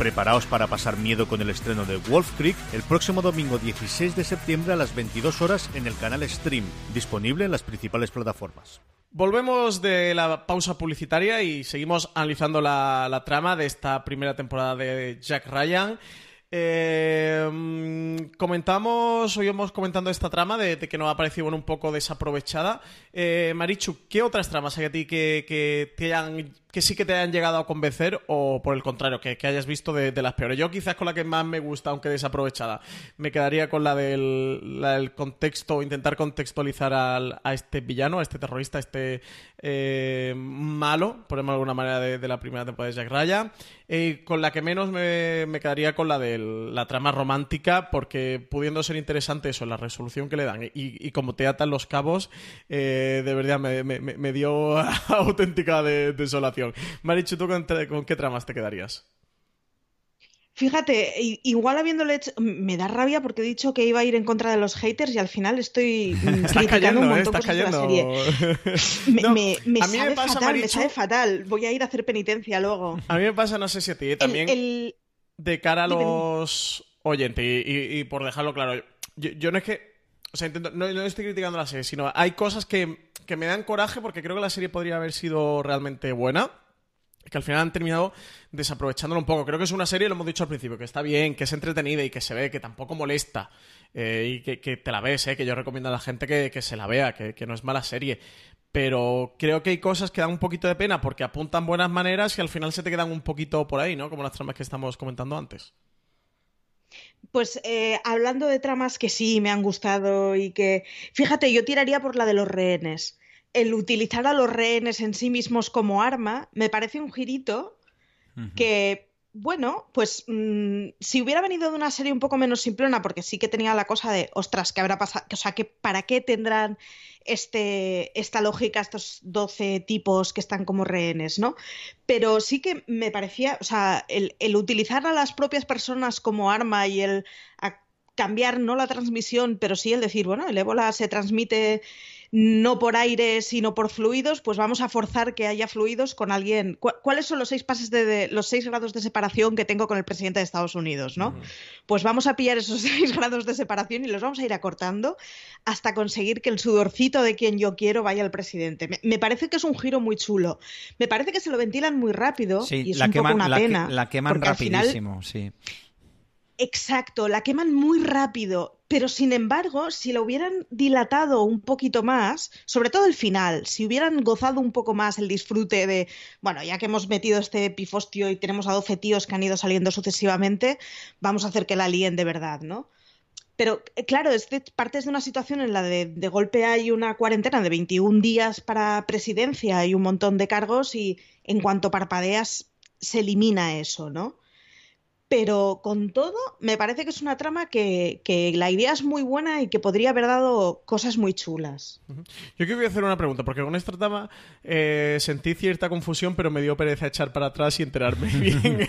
Preparaos para pasar miedo con el estreno de Wolf Creek el próximo domingo 16 de septiembre a las 22 horas en el canal Stream, disponible en las principales plataformas. Volvemos de la pausa publicitaria y seguimos analizando la, trama de esta primera temporada de Jack Ryan. Eh, comentamos, hoy hemos comentando esta trama de, que nos ha parecido un poco desaprovechada. Eh, Marichu, ¿qué otras tramas hay a ti que, que, que sí que te hayan llegado a convencer o por el contrario, que, hayas visto de, las peores? Yo quizás con la que más me gusta, aunque desaprovechada, me quedaría con la del, contexto, intentar contextualizar al, a este villano, a este terrorista, a este eh, malo, por ejemplo de alguna manera, de, la primera temporada de Jack Ryan. con la que menos me, me quedaría con la de la trama romántica, porque pudiendo ser interesante eso, la resolución que le dan y, como te atan los cabos, eh, de verdad me, dio <laughs> auténtica desolación. Marichu, ¿tú con, qué tramas te quedarías? Fíjate, igual habiéndole hecho, me da rabia porque he dicho que iba a ir en contra de los haters y al final estoy <laughs> criticando un montón de la serie. <laughs> me, sabe fatal, me sabe fatal. Voy a ir a hacer penitencia luego. A mí me pasa, no sé si a ti también de cara a los oyentes, y, por dejarlo claro, yo, no es que. O sea, no, estoy criticando la serie, sino hay cosas que, me dan coraje porque creo que la serie podría haber sido realmente buena que al final han terminado desaprovechándolo un poco. Creo que es una serie, lo hemos dicho al principio, que está bien, que es entretenida y que se ve, que tampoco molesta eh, y que, te la ves, eh, que yo recomiendo a la gente que, se la vea, que, que, no es mala serie pero creo que hay cosas que dan un poquito de pena porque apuntan buenas maneras y al final se te quedan un poquito por ahí, ¿no? Como las tramas que estamos comentando antes. Pues eh, hablando de tramas que sí me han gustado y que, fíjate, yo tiraría por la de los rehenes. El utilizar a los rehenes en sí mismos como arma me parece un girito que, bueno, pues mm, si hubiera venido de una serie un poco menos simplona, porque sí que tenía la cosa de, ostras, ¿qué habrá pasado? O sea, que ¿para qué tendrán este, esta lógica, estos 12 tipos que están como rehenes, ¿no? Pero sí que me parecía, o sea, el, utilizar a las propias personas como arma y el cambiar no la transmisión, pero sí el decir, bueno, el ébola se transmite no por aire, sino por fluidos, pues vamos a forzar que haya fluidos con alguien. ¿Cuáles son los seis pases de, los seis grados de separación que tengo con el presidente de Estados Unidos, no? Pues vamos a pillar esos <laughs> seis grados de separación y los vamos a ir acortando hasta conseguir que el sudorcito de quien yo quiero vaya al presidente. Me, parece que es un giro muy chulo. Me parece que se lo ventilan muy rápido y es un poco una pena. la queman rapidísimo, sí. Exacto, la queman muy rápido, pero sin embargo, si la hubieran dilatado un poquito más, sobre todo el final, si hubieran gozado un poco más el disfrute de, bueno, ya que hemos metido este pifostio y tenemos a 12 tíos que han ido saliendo sucesivamente, vamos a hacer que la líen de verdad, ¿no? Pero eh, claro, es de, partes de una situación en la de de golpe hay una cuarentena de 21 días para presidencia y un montón de cargos y en cuanto parpadeas se elimina eso, ¿no? Pero con todo me parece que es una trama que, la idea es muy buena y que podría haber dado cosas muy chulas. Yo quiero hacer una pregunta, porque con esta trama eh, sentí cierta confusión, pero me dio pereza echar para atrás y enterarme <laughs> bien.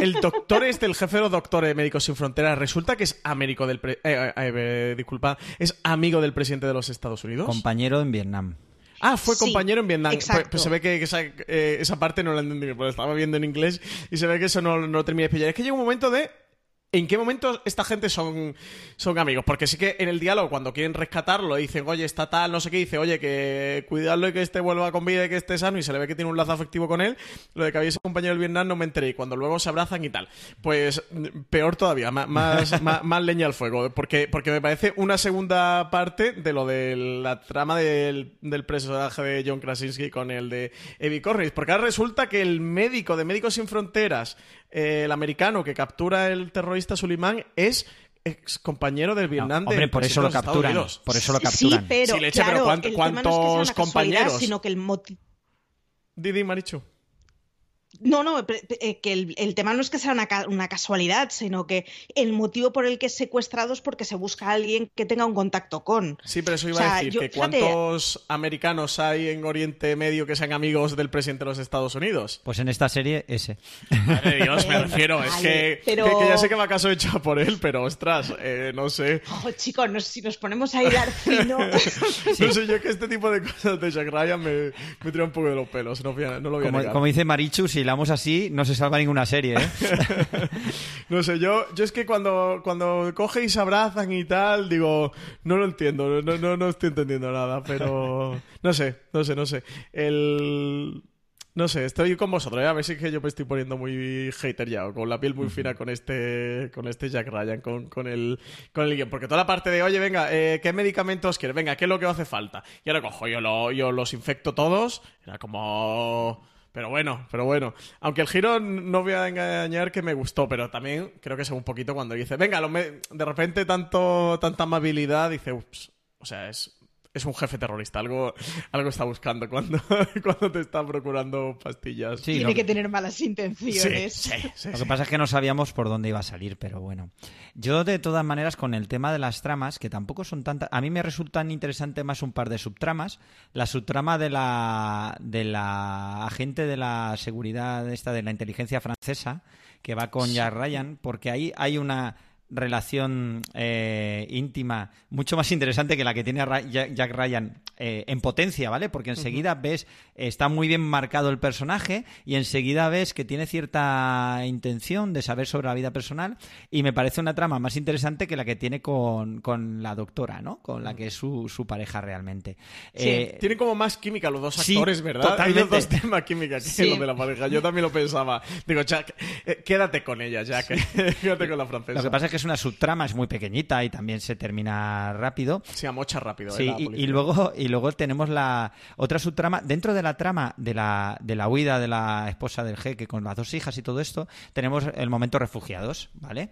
el doctor este, el jefe de los doctores de Médicos Sin Fronteras, resulta que es amigo del... Eh, eh, disculpa, es amigo del presidente de los Estados Unidos. Compañero en Vietnam. Ah, fue compañero en Vietnam. Pues, pues, se ve que eh, esa, parte no la entendí, porque estaba viendo en inglés y se ve que eso no, no lo terminé de pillar. Es que llega un momento de ¿En qué momento esta gente son, son amigos? Porque sí que en el diálogo, cuando quieren rescatarlo, dicen, oye, está tal, no sé qué, dice, oye, que cuidarlo y que este vuelva con vida y que esté sano, y se le ve que tiene un lazo afectivo con él. Lo de que había ese compañero del Vietnam no me enteré, y cuando luego se abrazan y tal. Pues peor todavía, más, <laughs> más, leña al fuego, porque, porque me parece una segunda parte de lo de la trama del, del personaje de John Krasinski con el de Evie Cornish, porque ahora resulta que el médico de Médicos Sin Fronteras eh, el americano que captura el terrorista Suleiman es ex compañero del Vietnam hombre, por eso lo capturan. Por eso lo capturan. Sí, pero, ¿cuántos compañeros? Sino que el Didi Marichu. No, no, eh, que el, tema no es que sea una, casualidad, sino que el motivo por el que es secuestrado es porque se busca a alguien que tenga un contacto con. Sí, pero eso iba a decir, que ¿cuántos americanos hay en Oriente Medio que sean amigos del presidente de los Estados Unidos? Pues en esta serie, ese. Madre Dios, me <laughs> refiero, es que, ya sé que va caso hecho por él, pero ostras, eh, no sé. Oh, chicos, si nos ponemos a hilar fino... <laughs> No sé, yo que este tipo de cosas de Jack Ryan me, me tira un poco de los pelos, no, lo voy a como, como dice Marichu, si hilamos así, no se salva ninguna serie, ¿eh? <laughs> no sé, yo, yo es que cuando, cuando coge y se abrazan y tal, digo, no lo entiendo, no, no, no estoy entendiendo nada, pero <laughs> no sé, no sé, no sé. El... No sé, estoy con vosotros, ¿eh? a ver si es que yo me estoy poniendo muy hater ya, o con la piel muy fina con este, con este Jack Ryan, con, con el, con el guion. Porque toda la parte de, oye, venga, eh, ¿qué medicamentos quieres? Venga, ¿qué es lo que hace falta? Y ahora cojo, yo, lo, yo los infecto todos, era como pero bueno, pero bueno. Aunque el giro no voy a engañar que me gustó, pero también creo que es un poquito cuando dice, venga, de repente tanto, tanta amabilidad, dice, ups, o sea, es es un jefe terrorista, algo, algo está buscando cuando, <laughs> cuando te está procurando pastillas. Tiene que tener malas intenciones. lo que pasa es que no sabíamos por dónde iba a salir, pero bueno. Yo, de todas maneras, con el tema de las tramas, que tampoco son tantas. A mí me resultan interesantes más un par de subtramas. La subtrama de la, de la agente de la seguridad, esta de la inteligencia francesa, que va con Jack Ryan, porque ahí hay una relación eh, íntima mucho más interesante que la que tiene Jack Ryan eh, en potencia, ¿vale? Porque enseguida ves, está muy bien marcado el personaje y enseguida ves que tiene cierta intención de saber sobre la vida personal y me parece una trama más interesante que la que tiene con, la doctora, ¿no? Con la que es su, su pareja realmente. Sí, eh, tiene como más química los dos actores, ¿verdad? Totalmente. Hay los dos temas química que lo de la pareja. Yo también lo pensaba. Digo, Jack, quédate con ella, Jack. <laughs> quédate con la francesa. Lo que pasa es que es una subtrama, es muy pequeñita y también se termina rápido. Se amocha rápido. Sí, ¿eh? y, luego, y luego tenemos la otra subtrama. Dentro de la trama de la, de la huida de la esposa del jeque con las dos hijas y todo esto, tenemos el momento refugiados, ¿vale?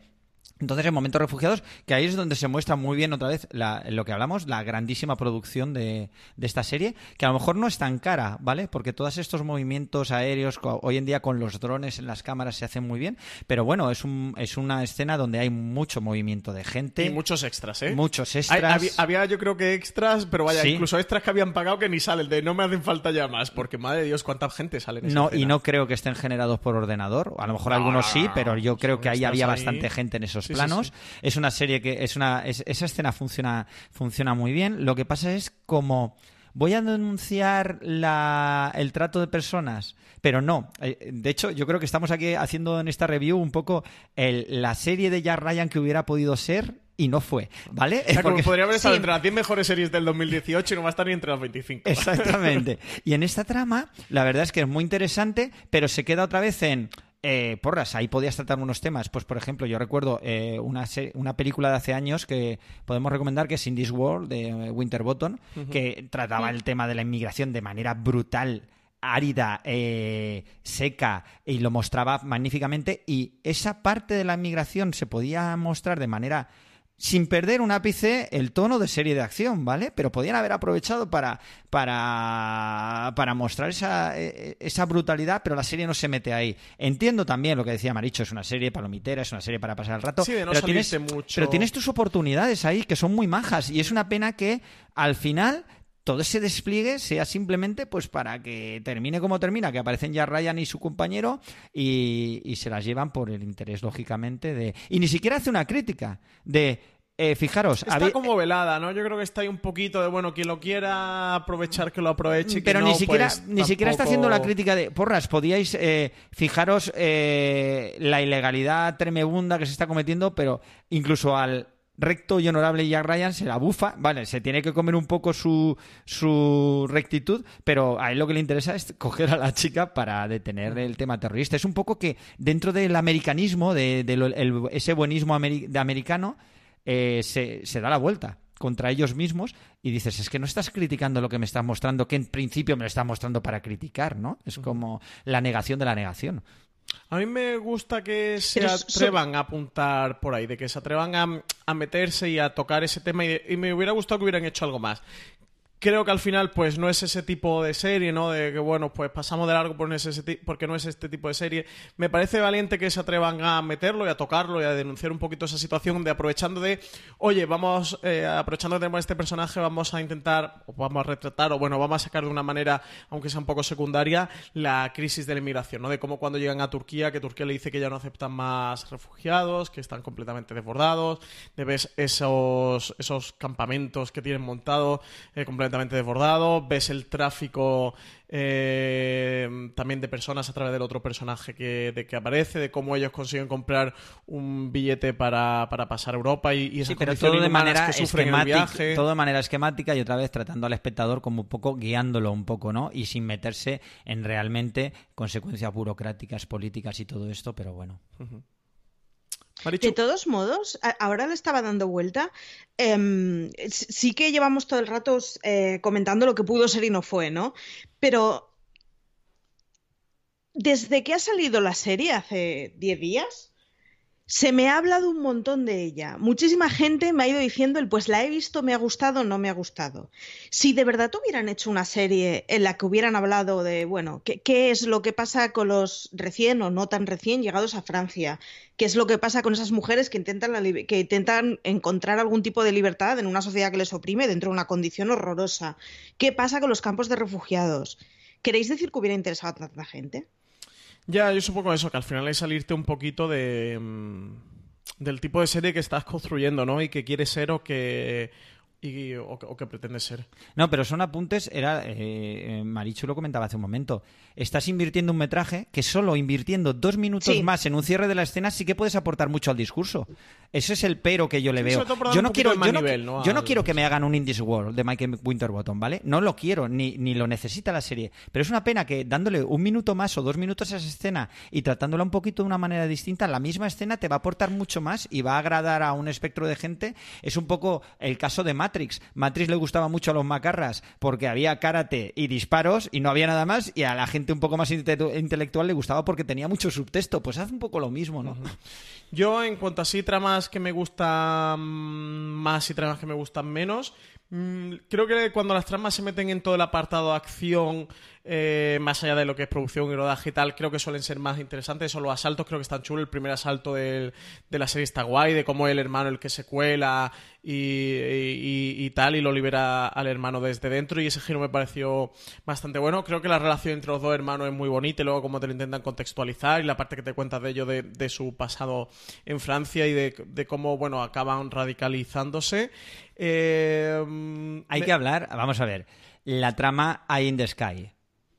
Entonces, en Momentos Refugiados, que ahí es donde se muestra muy bien otra vez lo que hablamos, la grandísima producción de, esta serie, que a lo mejor no es tan cara, ¿vale? Porque todos estos movimientos aéreos, hoy en día con los drones en las cámaras se hacen muy bien, pero bueno, es, un, es una escena donde hay mucho movimiento de gente. Y muchos extras, ¿eh? Muchos extras. había, yo creo que extras, pero vaya, incluso extras que habían pagado que ni salen, de no me hacen falta ya más, porque madre de Dios, cuánta gente sale en No, y no creo que estén generados por ordenador, a lo mejor algunos sí, pero yo creo que ahí había bastante gente en esos Sí, planos. sí. Es una serie que es una es- esa escena funciona funciona muy bien. Lo que pasa es como voy a denunciar la, el trato de personas, pero no. Eh, De hecho, yo creo que estamos aquí haciendo en esta review un poco el- la serie de Jack Ryan que hubiera podido ser y no fue, ¿vale? O sea, como Porque- podría haber estado Sí. entre las 10 mejores series del 2018 y no va a estar ni entre las 25. Exactamente. <laughs> Y en esta trama, la verdad es que es muy interesante, pero se queda otra vez en. Eh, porras, ahí podías tratar unos temas. Pues, por ejemplo, yo recuerdo eh, una, una película de hace años que podemos recomendar, que es In This World, de eh, Winterbottom, que trataba el tema de la inmigración de manera brutal árida, eh, seca, y lo mostraba magníficamente. Y esa parte de la inmigración se podía mostrar de manera sin perder un ápice el tono de serie de acción, ¿vale? Pero podían haber aprovechado para, para, para mostrar esa, eh, esa brutalidad, pero la serie no se mete ahí. Entiendo también lo que decía Maricho, es una serie palomitera, es una serie para pasar el rato. Sí, de no pero, tienes, mucho. pero tienes tus oportunidades ahí que son muy majas y es una pena que al final todo ese despliegue sea simplemente pues para que termine como termina, que aparecen ya Ryan y su compañero y, y se las llevan por el interés, lógicamente, de... Y ni siquiera hace una crítica de... eh, fijaros, Está como velada, ¿no? Yo creo que está ahí un poquito de, bueno, quien lo quiera aprovechar, que lo aproveche. quien pero no, ni siquiera pues, ni siquiera está haciendo la crítica de porras podíais eh, fijaros eh, la ilegalidad tremebunda que se está cometiendo pero incluso al recto y honorable Jack Ryan se la bufa vale se tiene que comer un poco su su rectitud pero a él lo que le interesa es coger a la chica para detener el tema terrorista es un poco que dentro del americanismo de, de lo- el- ese buenismo ameri- de americano eh, se, se da la vuelta contra ellos mismos y dices, es que no estás criticando lo que me estás mostrando, que en principio me lo estás mostrando para criticar, ¿no? Es como la negación de la negación. A mí me gusta que se Pero so- atrevan a apuntar por ahí, de que se atrevan a, a meterse y a tocar ese tema y, de- y me hubiera gustado que hubieran hecho algo más. Creo que al final, pues no es ese tipo de serie, ¿no? De que, bueno, pues pasamos de largo porque no es este tipo de serie. Me parece valiente que se atrevan a meterlo y a tocarlo y a denunciar un poquito esa situación de aprovechando de, oye, vamos, eh, aprovechando que tenemos este personaje, vamos a intentar, o vamos a retratar, o bueno, vamos a sacar de una manera, aunque sea un poco secundaria, la crisis de la inmigración, ¿no? De cómo cuando llegan a Turquía, que Turquía le dice que ya no aceptan más refugiados, que están completamente desbordados, de ves esos, esos campamentos que tienen montados eh, completamente desbordados, ves el tráfico eh, también de personas a través del otro personaje que, de que aparece, de cómo ellos consiguen comprar un billete para, para pasar a Europa y, y esas Sí, pero todo de manera que sufren en el esquemática, viaje. todo de manera esquemática y otra vez tratando al espectador como un poco guiándolo un poco, ¿no? Y sin meterse en realmente consecuencias burocráticas, políticas y todo esto, pero bueno. De todos modos, ahora le estaba dando vuelta. em, sí que llevamos todo el rato eh, comentando lo que pudo ser y no fue, ¿no? Pero desde que ha salido la serie hace 10 días, se me ha hablado un montón de ella. Muchísima gente me ha ido diciendo el pues la he visto, me ha gustado, no me ha gustado. Si de verdad hubieran hecho una serie en la que hubieran hablado de, bueno, qué, es lo que pasa con los recién o no tan recién llegados a Francia, qué es lo que pasa con esas mujeres que intentan, que intentan encontrar algún tipo de libertad en una sociedad que les oprime dentro de una condición horrorosa, qué pasa con los campos de refugiados. ¿Queréis decir que hubiera interesado a tanta gente? Ya, yo supongo eso, que al final es salirte un poquito de mm, del tipo de serie que estás construyendo, ¿no? Y que quieres ser o que y- o, que- o que pretendes ser. No, pero son apuntes, era eh, eh, Marichu lo comentaba hace un momento. Estás invirtiendo un metraje que solo invirtiendo dos minutos Sí. más en un cierre de la escena sí que puedes aportar mucho al discurso. Ese es el pero que yo le veo. Yo no quiero, yo no, nivel, ¿no? yo no al- quiero que me hagan un Indies World de Michael Winterbottom, ¿vale? No lo quiero, ni, ni lo necesita la serie. Pero es una pena que dándole un minuto más o dos minutos a esa escena y tratándola un poquito de una manera distinta, la misma escena te va a aportar mucho más y va a agradar a un espectro de gente. Es un poco el caso de Matrix. Matrix le gustaba mucho a los macarras porque había karate y disparos y no había nada más y a la gente un poco más inte- intelectual le gustaba porque tenía mucho subtexto. Pues haz un poco lo mismo, ¿no? Yo, en cuanto a sí que me gustan más y tramas que me gustan menos, mm, creo que cuando las tramas se meten en todo el apartado acción, eh, más allá de lo que es producción y rodaje y tal, creo que suelen ser más interesantes. Son los asaltos, creo que están chulos. El primer asalto del- de la serie está guay, de cómo el hermano el que se cuela y, y- y tal, y lo libera al hermano desde dentro. Y ese giro me pareció bastante bueno. Creo que la relación entre los dos hermanos es muy bonita, y luego cómo te lo intentan contextualizar, y la parte que te cuentas de ello, de, de su pasado en Francia y de, de cómo, bueno, acaban radicalizándose. Eh, Hay me- que hablar, vamos a ver, la trama Eye in the Sky.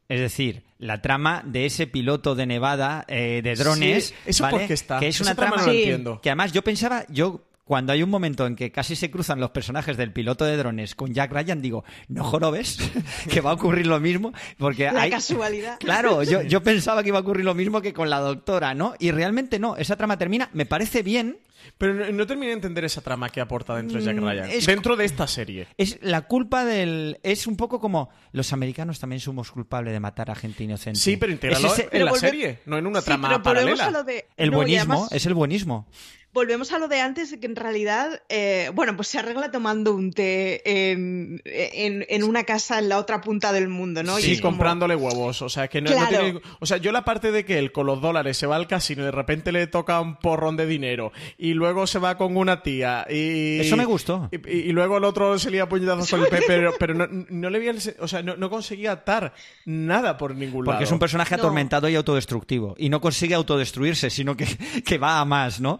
Es decir, la trama de ese piloto de Nevada eh, de drones. Sí, ¿eso ¿vale? por qué está? Que es Esa una trama trama no Sí. entiendo. que además yo pensaba, yo cuando hay un momento en que casi se cruzan los personajes del piloto de drones con Jack Ryan, digo, no jorobes, <laughs> que va a ocurrir lo mismo, porque La hay... casualidad. Claro, yo, <laughs> yo pensaba que iba a ocurrir lo mismo que con la doctora, ¿no? Y realmente no, esa trama termina, me parece bien, Pero no, no terminé de entender esa trama que aporta dentro de Jack Mm, Ryan. es- Dentro de esta serie. Es la culpa del. Es un poco como los americanos también somos culpables de matar a gente inocente. Sí, pero Es ese- en Pero la volve- serie, no en una Sí, trama pero paralela. a lo de- el no, buenismo, además- es el buenismo. Volvemos a lo de antes, que en realidad, eh, bueno, pues se arregla tomando un té en, en- en una casa en la otra punta del mundo, ¿no? Y Sí, como- comprándole huevos. O sea, que no, tiene- O sea, yo la parte de que él con los dólares se va al casino y de repente le toca un porrón de dinero y luego se va con una tía y... Eso me gustó. Y, y- y luego el otro se lía a puñetazos con el Pepe, pero, pero no, no le se- O sea, no, no conseguía atar nada por ningún lado. Porque es un personaje No. atormentado y autodestructivo. Y no consigue autodestruirse, sino que, que va a más, ¿no?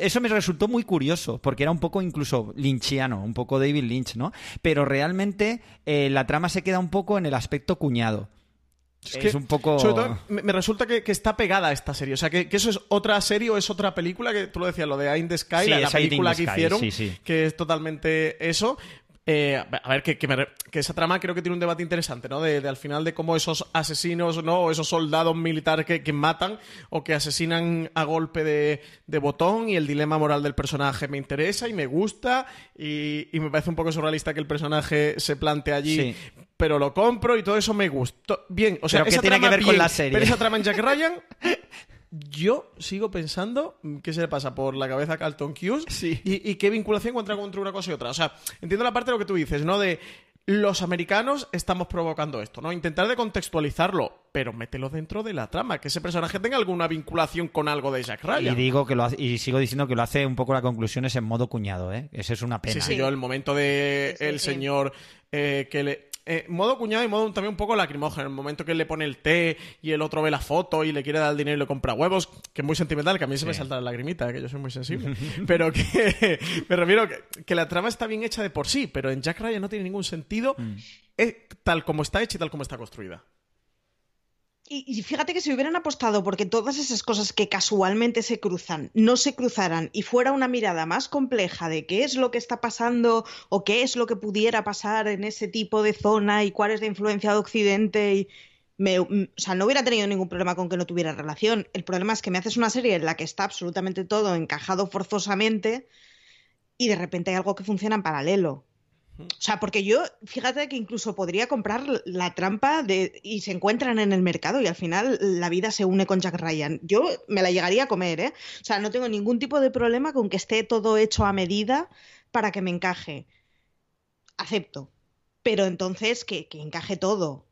Eso me resultó muy curioso, porque era un poco incluso lynchiano, un poco David Lynch, ¿no? Pero realmente eh, la trama se queda un poco en el aspecto cuñado. Es, que, un poco. Sobre todo, me, me resulta que, que está pegada a esta serie. O sea, que, que eso es otra serie o es otra película, que tú lo decías, lo de in the Sky, Sí, la, película que Sky, hicieron, sí, sí. que es totalmente eso. Eh, a ver, que, que, me que esa trama creo que tiene un debate interesante, ¿no? De, de al final de cómo esos asesinos, ¿no? O esos soldados militares que, que matan o que asesinan a golpe de, de botón y el dilema moral del personaje me interesa y me gusta y, y me parece un poco surrealista que el personaje se plante allí, Sí. pero lo compro y todo eso me gustó. Bien, o sea, Pero ¿qué esa tiene que ver con la serie? Pero esa trama en Jack Ryan, <laughs> yo sigo pensando qué se le pasa por la cabeza a Carlton Hughes y, y qué vinculación encuentra entre una cosa y otra. O sea, entiendo la parte de lo que tú dices, ¿no? De los americanos estamos provocando esto, ¿no? Intentar de contextualizarlo, pero mételo dentro de la trama, que ese personaje tenga alguna vinculación con algo de Jack Y Ryan. digo que lo hace- y sigo diciendo que lo hace un poco la conclusión es en modo cuñado, ¿eh? Esa es una pena. Sí, sí, yo el momento de Sí, sí, el sí. señor eh, que le... eh, modo cuñado y modo también un poco lacrimógeno. El momento que él le pone el té y el otro ve la foto y le quiere dar el dinero y le compra huevos, que es muy sentimental, que a mí se me salta la lagrimita, que yo soy muy sensible. <laughs> pero que <laughs> me refiero que, que la trama está bien hecha de por sí, pero en Jack Ryan no tiene ningún sentido Mm. eh, tal como está hecha y tal como está construida. Y, fíjate que si hubieran apostado porque todas esas cosas que casualmente se cruzan no se cruzaran y fuera una mirada más compleja de qué es lo que está pasando o qué es lo que pudiera pasar en ese tipo de zona y cuál es la influencia de Occidente y me- mm, o sea, no hubiera tenido ningún problema con que no tuviera relación. El problema es que me haces una serie en la que está absolutamente todo encajado forzosamente y de repente hay algo que funciona en paralelo. O sea, porque yo, fíjate que incluso podría comprar la trampa de y se encuentran en el mercado y al final la vida se une con Jack Ryan. Yo me la llegaría a comer, ¿eh? O sea, no tengo ningún tipo de problema con que esté todo hecho a medida para que me encaje. Acepto. Pero entonces que, que encaje todo.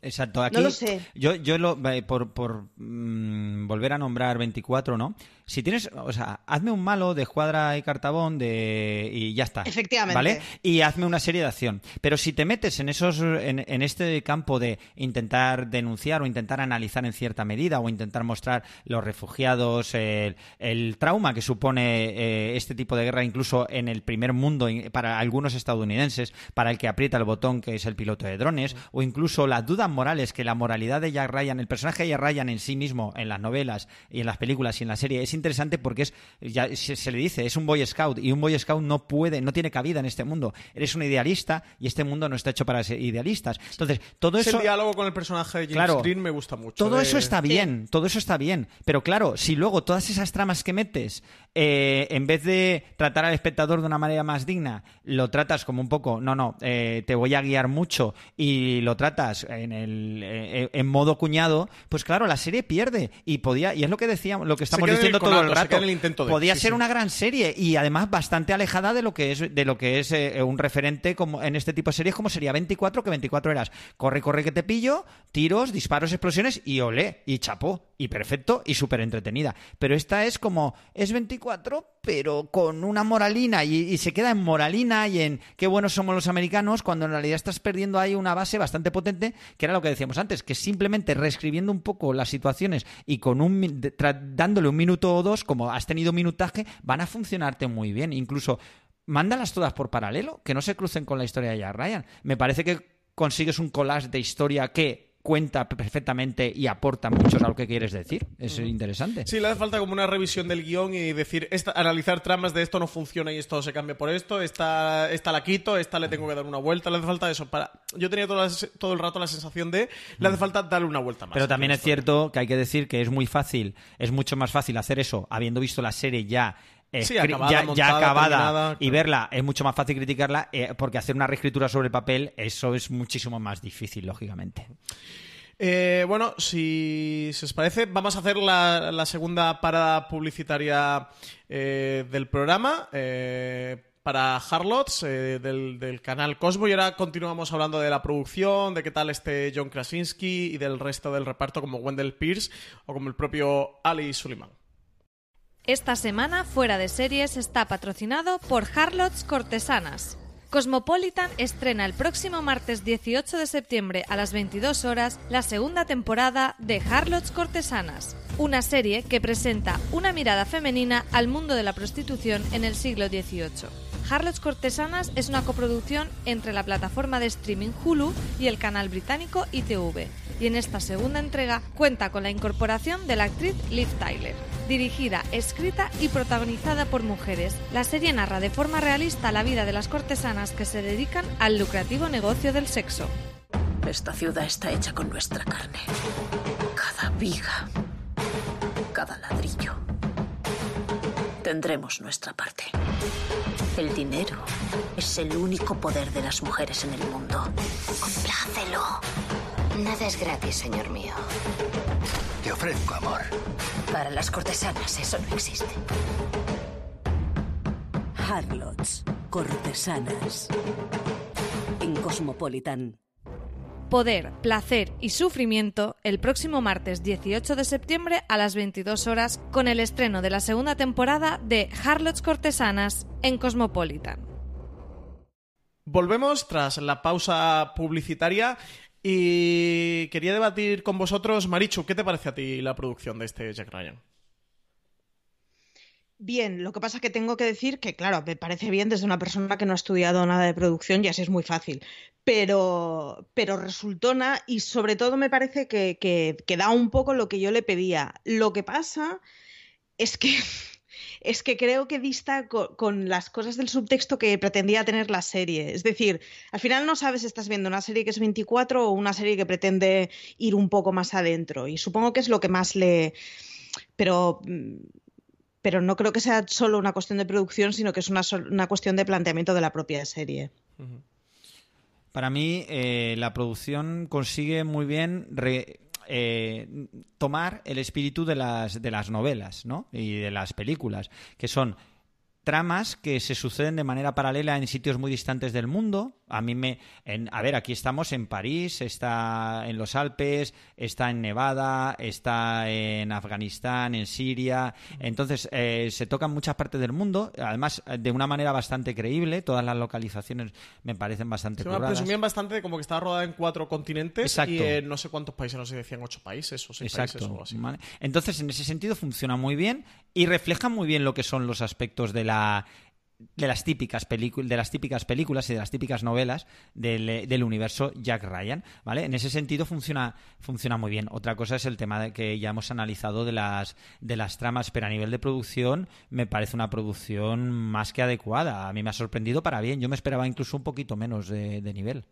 Exacto, aquí No lo sé. yo, yo lo, eh, por, por mm, volver a nombrar 24, ¿no? Si tienes, o sea, hazme un malo de Escuadra y Cartabón de, y ya está. Efectivamente. ¿Vale? Y hazme una serie de acción. Pero si te metes en esos, en, en este campo de intentar denunciar o intentar analizar en cierta medida o intentar mostrar los refugiados, el, el trauma que supone eh, este tipo de guerra, incluso en el primer mundo, para algunos estadounidenses, para el que aprieta el botón, que es el piloto de drones, o incluso las dudas morales que la moralidad de Jack Ryan, el personaje de Jack Ryan en sí mismo, en las novelas y en las películas y en la serie, es interesante porque es, ya se, se le dice, es un Boy Scout y un Boy Scout no puede, no tiene cabida en este mundo. Eres un idealista y este mundo no está hecho para ser idealistas. Entonces, todo Ese eso... diálogo con el personaje de James Claro. Green me gusta mucho. Todo de- eso está bien, todo eso está bien. Pero claro, si luego todas esas tramas que metes eh, en vez de tratar al espectador de una manera más digna, lo tratas como un poco, no, no, eh, te voy a guiar mucho y lo tratas en, el, eh, en modo cuñado, pues claro, la serie pierde. Y podía, y es lo que decíamos, lo que estamos diciendo todo el rato, podía ser una gran serie y además bastante alejada de lo que es, de lo que es un referente como en este tipo de series como sería 24, que 24 eras. Corre, corre que te pillo, tiros, disparos, explosiones y olé, y chapó, y perfecto y súper entretenida. Pero esta es como, es 24, pero con una moralina y, se queda en moralina y en qué buenos somos los americanos, cuando en realidad estás perdiendo ahí una base bastante potente, que era lo que decíamos antes, que simplemente reescribiendo un poco las situaciones y con un dándole un minuto o dos, como has tenido minutaje, van a funcionarte muy bien. Incluso mándalas todas por paralelo, que no se crucen con la historia de Ryan. Me parece que consigues un collage de historia que cuenta perfectamente y aporta mucho a lo que quieres decir. Es interesante. Sí, le hace falta como una revisión del guion y decir, esta, analizar tramas de esto no funciona y esto se cambia por esto, esta, esta la quito, esta le tengo que dar una vuelta, le hace falta eso. Para... Yo tenía todo, todo el rato la sensación de, le hace falta darle una vuelta más. Pero también es cierto que hay que decir que es muy fácil, es mucho más fácil hacer eso habiendo visto la serie ya ya, acabada. y verla es mucho más fácil criticarla eh, porque hacer una reescritura sobre el papel eso es muchísimo más difícil lógicamente. Eh, bueno, si, os parece, vamos a hacer la, segunda parada publicitaria eh, del programa para Harlots del, del, canal Cosmo. Y ahora continuamos hablando de la producción, de qué tal este John Krasinski y del resto del reparto como Wendell Pierce o como el propio Ali Suleiman. Esta semana Fuera de Series está patrocinado por Harlots Cortesanas. Cosmopolitan estrena el próximo martes 18 de septiembre a las 22 horas la segunda temporada de Harlots Cortesanas, una serie que presenta una mirada femenina al mundo de la prostitución en el siglo XVIII. Harlots Cortesanas es una coproducción entre la plataforma de streaming Hulu y el canal británico ITV, y en esta segunda entrega cuenta con la incorporación de la actriz Liv Tyler. Dirigida, escrita y protagonizada por mujeres, la serie narra de forma realista la vida de las cortesanas que se dedican al lucrativo negocio del sexo. Esta ciudad está hecha con nuestra carne. Cada viga, cada ladrillo. Tendremos nuestra parte. El dinero es el único poder de las mujeres en el mundo. Complácelo. Nada es gratis, señor mío. Te ofrezco amor. Para las cortesanas eso no existe. Harlots, cortesanas. En Cosmopolitan. Poder, placer y sufrimiento el próximo martes 18 de septiembre a las 22 horas con el estreno de la segunda temporada de Harlots Cortesanas en Cosmopolitan. Volvemos tras la pausa publicitaria y quería debatir con vosotros, Marichu, ¿qué te parece a ti la producción de este Jack Ryan? Bien, lo que pasa es que tengo que decir que, claro, me parece bien desde una persona que no ha estudiado nada de producción y así es muy fácil, pero, pero resultona y sobre todo me parece que, que da un poco lo que yo le pedía. Lo que pasa es que <laughs> es que creo que dista con, las cosas del subtexto que pretendía tener la serie. Es decir, al final no sabes si estás viendo una serie que es 24 o una serie que pretende ir un poco más adentro. Y supongo que es lo que más le... Pero pero no creo que sea solo una cuestión de producción, sino que es una, cuestión de planteamiento de la propia serie. Para mí, eh, la producción consigue muy bien eh, tomar el espíritu de las, de las novelas ¿no? y de las películas, que son tramas que se suceden de manera paralela en sitios muy distantes del mundo. A mí me. En, a ver, aquí estamos en París, está en los Alpes, está en Nevada, está en Afganistán, en Siria. Entonces, eh, se tocan muchas partes del mundo, además de una manera bastante creíble. Todas las localizaciones me parecen bastante me presumían bastante como que estaba rodada en cuatro continentes y en no sé cuántos países, no sé, decían ocho países o seis países o así. Entonces, en ese sentido funciona muy bien y refleja muy bien lo que son los aspectos de la de las típicas de las típicas películas y de las típicas novelas del, universo Jack Ryan, ¿vale? En ese sentido funciona funciona muy bien. Otra cosa es el tema que ya hemos analizado de las de las tramas, pero a nivel de producción me parece una producción más que adecuada. A mí me ha sorprendido para bien. Yo me esperaba incluso un poquito menos de, nivel.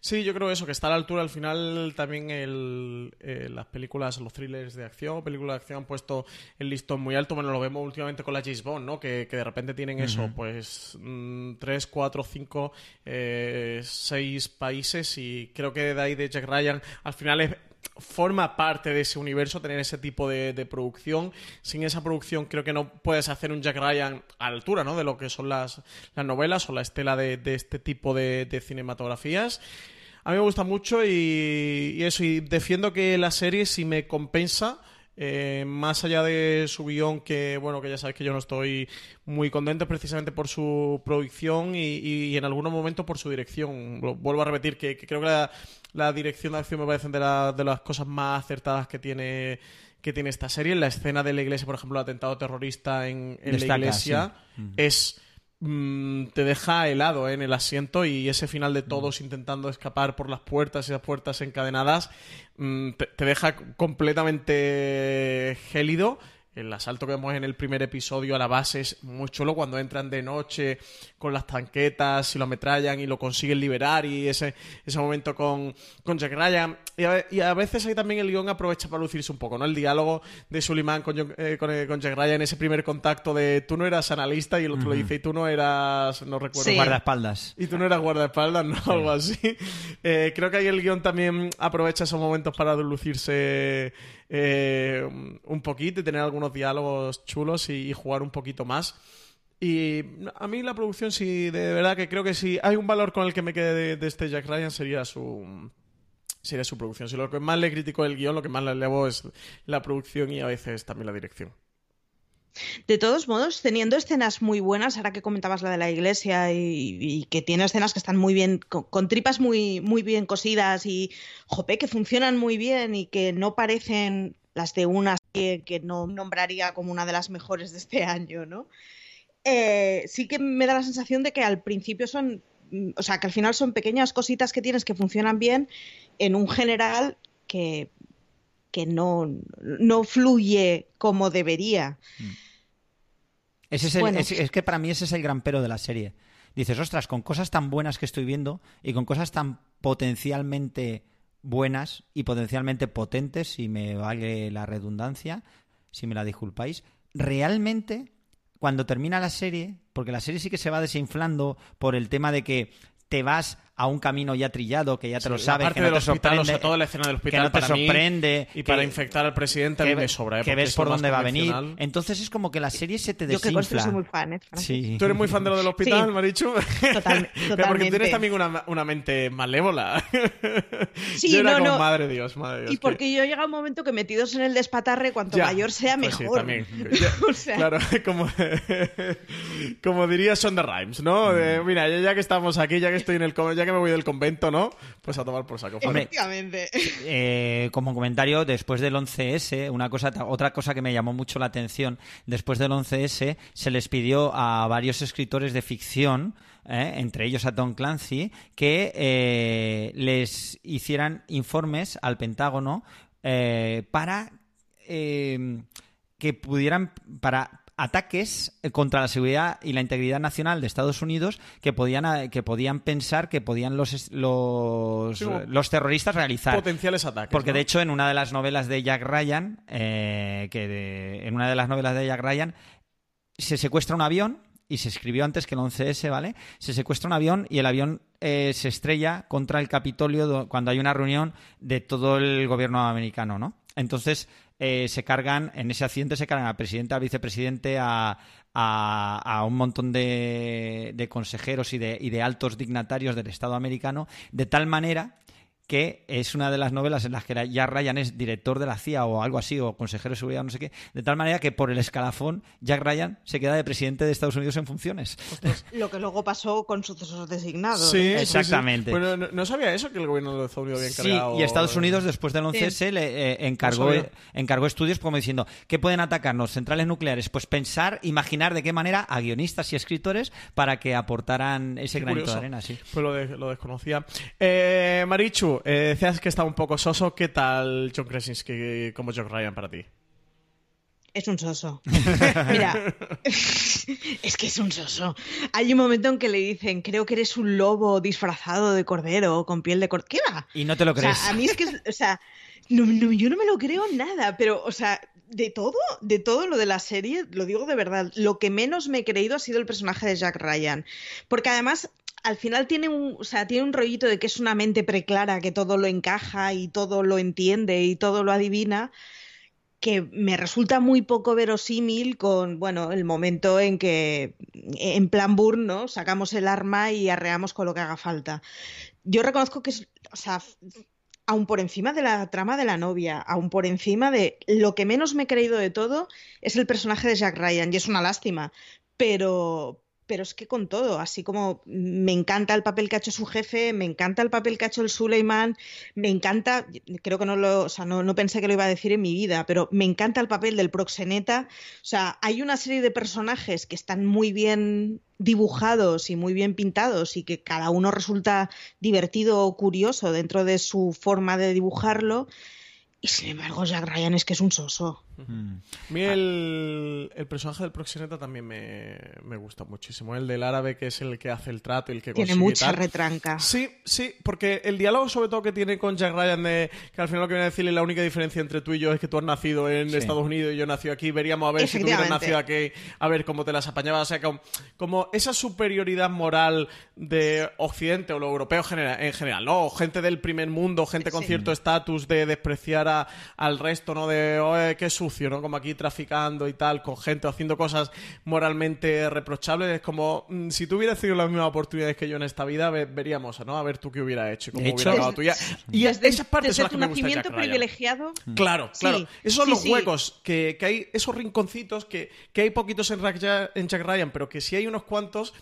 Sí, yo creo eso, que está a la altura al final también el, eh, las películas, los thrillers de acción, películas de acción han puesto el listón muy alto. Bueno, lo vemos últimamente con la James Bond, ¿no? Que, que de repente tienen eso, pues mm, tres, cuatro, cinco, eh, seis países y creo que de ahí de Jack Ryan al final es forma parte de ese universo tener ese tipo de, producción. Sin esa producción creo que no puedes hacer un Jack Ryan a la altura ¿no? de lo que son las, las novelas o la estela de, este tipo de, de, cinematografías. A mí me gusta mucho y, y, eso, y defiendo que la serie si me compensa... Eh, más allá de su guion, que bueno, que ya sabéis que yo no estoy muy contento precisamente por su producción y, y en algunos momentos por su dirección. Vuelvo a repetir que, que creo que la, la dirección de acción me parece de, la, de las cosas más acertadas que tiene que tiene esta serie. En la escena de la iglesia, por ejemplo, el atentado terrorista en, en Destaca, la iglesia sí. es mmm, te deja helado ¿eh? en el asiento y ese final de todos mm. intentando escapar por las puertas y las puertas encadenadas mmm, te, te, deja completamente gélido. El asalto que vemos en el primer episodio a la base es muy chulo cuando entran de noche con las tanquetas y lo ametrallan y lo consiguen liberar y ese, ese momento con, con Jack Ryan. Y a, y a, veces ahí también el guion aprovecha para lucirse un poco, ¿no? El diálogo de Suleiman con, eh, con, con, Jack Ryan, ese primer contacto de tú no eras analista y el otro uh le dice y tú no eras, no recuerdo. Sí. Guardaespaldas. Y tú no eras guardaespaldas, ¿no? Sí. Algo así. Eh, creo que ahí el guion también aprovecha esos momentos para lucirse eh, un poquito y tener algunos diálogos chulos y, jugar un poquito más. Y a mí la producción, sí, de verdad que creo que si hay un valor con el que me quede de, este Jack Ryan sería su sería su producción. Si lo que más le critico del guion, lo que más le elevo es la producción y a veces también la dirección. De todos modos, teniendo escenas muy buenas, ahora que comentabas la de la iglesia y, que tiene escenas que están muy bien, con, tripas muy, muy bien cosidas y, jope, que funcionan muy bien y que no parecen las de una que, no nombraría como una de las mejores de este año, ¿no? Eh, sí que me da la sensación de que al principio son, o sea, que al final son pequeñas cositas que tienes que funcionan bien en un general que, que no, no fluye como debería. Mm. Ese es, el, bueno. es, es, que para mí ese es el gran pero de la serie. Dices, ostras, con cosas tan buenas que estoy viendo y con cosas tan potencialmente buenas y potencialmente potentes, si me vale la redundancia, si me la disculpáis, realmente cuando termina la serie, porque la serie sí que se va desinflando por el tema de que te vas a un camino ya trillado, que ya te sí, lo sabes, que no te hospital, sorprende. O sea, toda la escena del hospital que no te sorprende. Mí, y para infectar al presidente a mí me sobra. ¿eh? Que ves por dónde va a venir. Entonces es como que la serie se te desinfla. Yo que soy muy fan, ¿eh? Sí. ¿Tú eres muy fan de lo del hospital, sí. Marichu? Total, <laughs> Pero porque tienes también una, una mente malévola. <laughs> Sí, yo era no, como, no. madre Dios, madre Dios. Y porque yo llega un momento que metidos en el despatarre, cuanto ya, mayor sea, pues mejor. Sí, también. <laughs> o sea... Claro, como, como diría Sonda Rhimes, ¿no? Mm. De, mira, ya que estamos aquí, ya que estoy en el ya que me voy del convento, ¿no? Pues a tomar por saco. Efectivamente. Eh, como comentario, después del 11S, una cosa, otra cosa que me llamó mucho la atención, después del 11S se les pidió a varios escritores de ficción, eh, entre ellos a Tom Clancy, que eh, les hicieran informes al Pentágono eh, para eh, que pudieran, para ataques contra la seguridad y la integridad nacional de Estados Unidos que podían, que podían pensar que podían los, los, sí, los terroristas realizar. Potenciales ataques. Porque ¿no? de hecho en una de las novelas de Jack Ryan, eh, que de, en una de las novelas de Jack Ryan se secuestra un avión y se escribió antes que el 11S, ¿vale? Se secuestra un avión y el avión eh, se estrella contra el Capitolio cuando hay una reunión de todo el gobierno americano, ¿no? Entonces, eh, se cargan, en ese accidente se cargan al presidente, al vicepresidente, a, a, a un montón de, de consejeros y de, y de, altos dignatarios del Estado americano, de tal manera que es una de las novelas en las que ya Ryan es director de la CIA o algo así, o consejero de seguridad, no sé qué, de tal manera que por el escalafón Jack Ryan se queda de presidente de Estados Unidos en funciones. <laughs> Lo que luego pasó con sucesos designados. Sí, ¿no? exactamente. Sí, sí. Bueno, no, no, sabía eso, que el gobierno de Estados Unidos había encargado... Sí, y Estados Unidos después del 11S sí. le eh, encargó, no encargó estudios como diciendo, ¿qué pueden atacarnos? Centrales nucleares. Pues pensar, imaginar de qué manera a guionistas y escritores para que aportaran ese qué granito curioso. de arena. Sí. Pues lo, de, lo desconocía. Eh, Marichu, eh, decías que está un poco soso. ¿Qué tal John Krasinski como Jack Ryan para ti? Es un soso. <laughs> Mira, <laughs> es que es un soso. Hay un momento en que le dicen, creo que eres un lobo disfrazado de cordero con piel de cordero. ¿Qué va? Y no te lo O sea, crees. a mí es que, o sea, no, no, yo no me lo creo nada, pero, o sea, de todo, de todo lo de la serie, lo digo de verdad, lo que menos me he creído ha sido el personaje de Jack Ryan. Porque además, al final tiene un, o sea, tiene un rollito de que es una mente preclara, que todo lo encaja y todo lo entiende y todo lo adivina que me resulta muy poco verosímil con, bueno, el momento en que, en plan Burn, ¿no? Sacamos el arma y arreamos con lo que haga falta. Yo reconozco que es, o sea, aún por encima de la trama de la novia, aún por encima de lo que menos me he creído de todo es el personaje de Jack Ryan y es una lástima, pero pero es que con todo, así como me encanta el papel que ha hecho su jefe, me encanta el papel que ha hecho el Suleiman, me encanta, creo que no lo, o sea, no, no pensé que lo iba a decir en mi vida, pero me encanta el papel del proxeneta. O sea, hay una serie de personajes que están muy bien dibujados y muy bien pintados y que cada uno resulta divertido o curioso dentro de su forma de dibujarlo. Y sin embargo, Jack Ryan es que es un soso. Mm. A mí el, el personaje del proxeneta también me, me gusta muchísimo. El del árabe, que es el que hace el trato y el que Tiene consigue mucha tal. retranca. Sí, sí, porque el diálogo sobre todo que tiene con Jack Ryan de que al final lo que viene a decirle la única diferencia entre tú y yo es que tú has nacido en Sí. Estados Unidos y yo he nacido aquí, veríamos a ver si tú hubieras nacido aquí, a ver cómo te las apañabas, o sea, como, como esa superioridad moral de Occidente o lo europeo genera- en general, ¿no? O gente del primer mundo, gente con Sí. cierto estatus de despreciar a- al resto, ¿no? De, oye, qué sucio, ¿no? Como aquí traficando y tal, con gente haciendo cosas moralmente reprochables, es como, mm, si tú hubieras tenido las mismas oportunidades que yo en esta vida, ve- veríamos, ¿no? A ver tú qué hubieras hecho y cómo De hubiera hecho- acabado tuya. Y desde, esas partes desde son las tu que nacimiento privilegiado. Claro, Sí, claro. Esos son sí, los sí. huecos que, que hay, esos rinconcitos que, que hay poquitos en, Jack- en Jack Ryan, pero que sí hay unos cuantos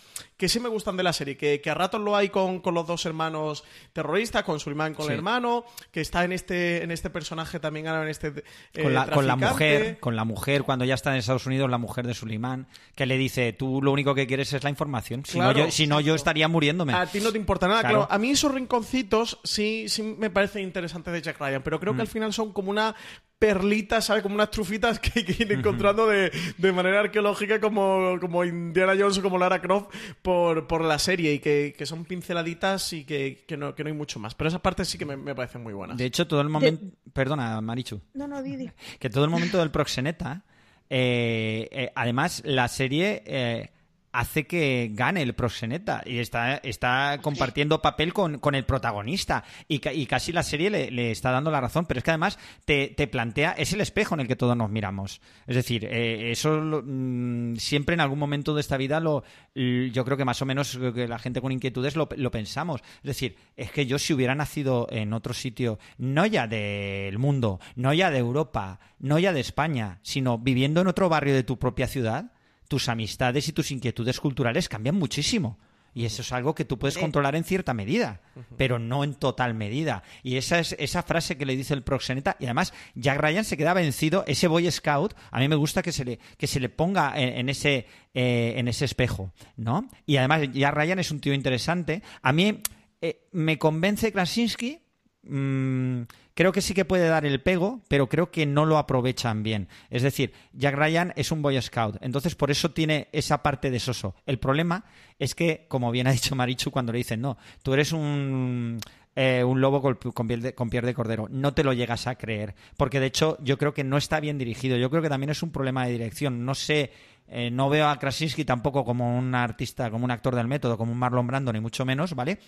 que sí me gustan de la serie, que, que a ratos lo hay con, con los dos hermanos terroristas, con Suleiman con Sí. el hermano, que está en este, en este personaje también ahora en este eh, con, la, con la traficante. mujer, con la mujer, cuando ya está en Estados Unidos, la mujer de Suleiman, que le dice, tú lo único que quieres es la información. Si, Claro, no, yo, si no, yo estaría muriéndome. A ti no te importa nada, Claro. claro. A mí esos rinconcitos sí, sí me parecen interesantes de Jack Ryan, pero creo que Mm. al final son como una perlita, ¿sabes? Como unas trufitas que hay que ir encontrando de, de manera arqueológica como, como Indiana Jones o como Lara Croft por, por la serie y que, que son pinceladitas y que, que no, que no hay mucho más. Pero esas partes sí que me, me parecen muy buenas. De hecho, todo el momento... Perdona, Marichu. No, no, Didi. <laughs> que todo el momento del proxeneta, eh, eh, además la serie eh, hace que gane el proxeneta y está, está compartiendo papel con, con el protagonista y, ca- y casi la serie le, le está dando la razón, pero es que además te, te plantea, es el espejo en el que todos nos miramos. Es decir, eh, eso lo- mm, siempre en algún momento de esta vida lo, yo creo que más o menos que la gente con inquietudes lo, lo pensamos. Es decir, es que yo si hubiera nacido en otro sitio, no ya del mundo, no ya de Europa, no ya de España, sino viviendo en otro barrio de tu propia ciudad, tus amistades y tus inquietudes culturales cambian muchísimo. Y eso es algo que tú puedes controlar en cierta medida, pero no en total medida. Y esa es esa frase que le dice el proxeneta. Y además, Jack Ryan se queda vencido. Ese Boy Scout, a mí me gusta que se le, que se le ponga en, en ese, eh, en ese espejo, ¿no? Y además, Jack Ryan es un tío interesante. A mí eh, me convence Krasinski. mm, creo que sí que puede dar el pego, pero creo que no lo aprovechan bien. Es decir, Jack Ryan es un Boy Scout, entonces por eso tiene esa parte de soso. El problema es que, como bien ha dicho Marichu cuando le dicen, no, tú eres un... eh, un lobo con, piel de, con piel de cordero. No te lo llegas a creer. Porque de hecho, yo creo que no está bien dirigido. Yo creo que también es un problema de dirección. No sé, eh, no veo a Krasinski tampoco como un artista, como un actor del método, como un Marlon Brando, ni mucho menos, ¿vale?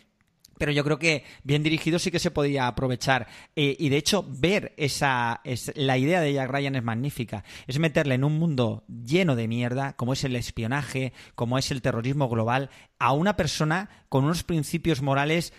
Pero yo creo que bien dirigido sí que se podía aprovechar. Eh, y de hecho, ver esa. Es, la idea de Jack Ryan es magnífica. Es meterle en un mundo lleno de mierda, como es el espionaje, como es el terrorismo global, a una persona con unos principios morales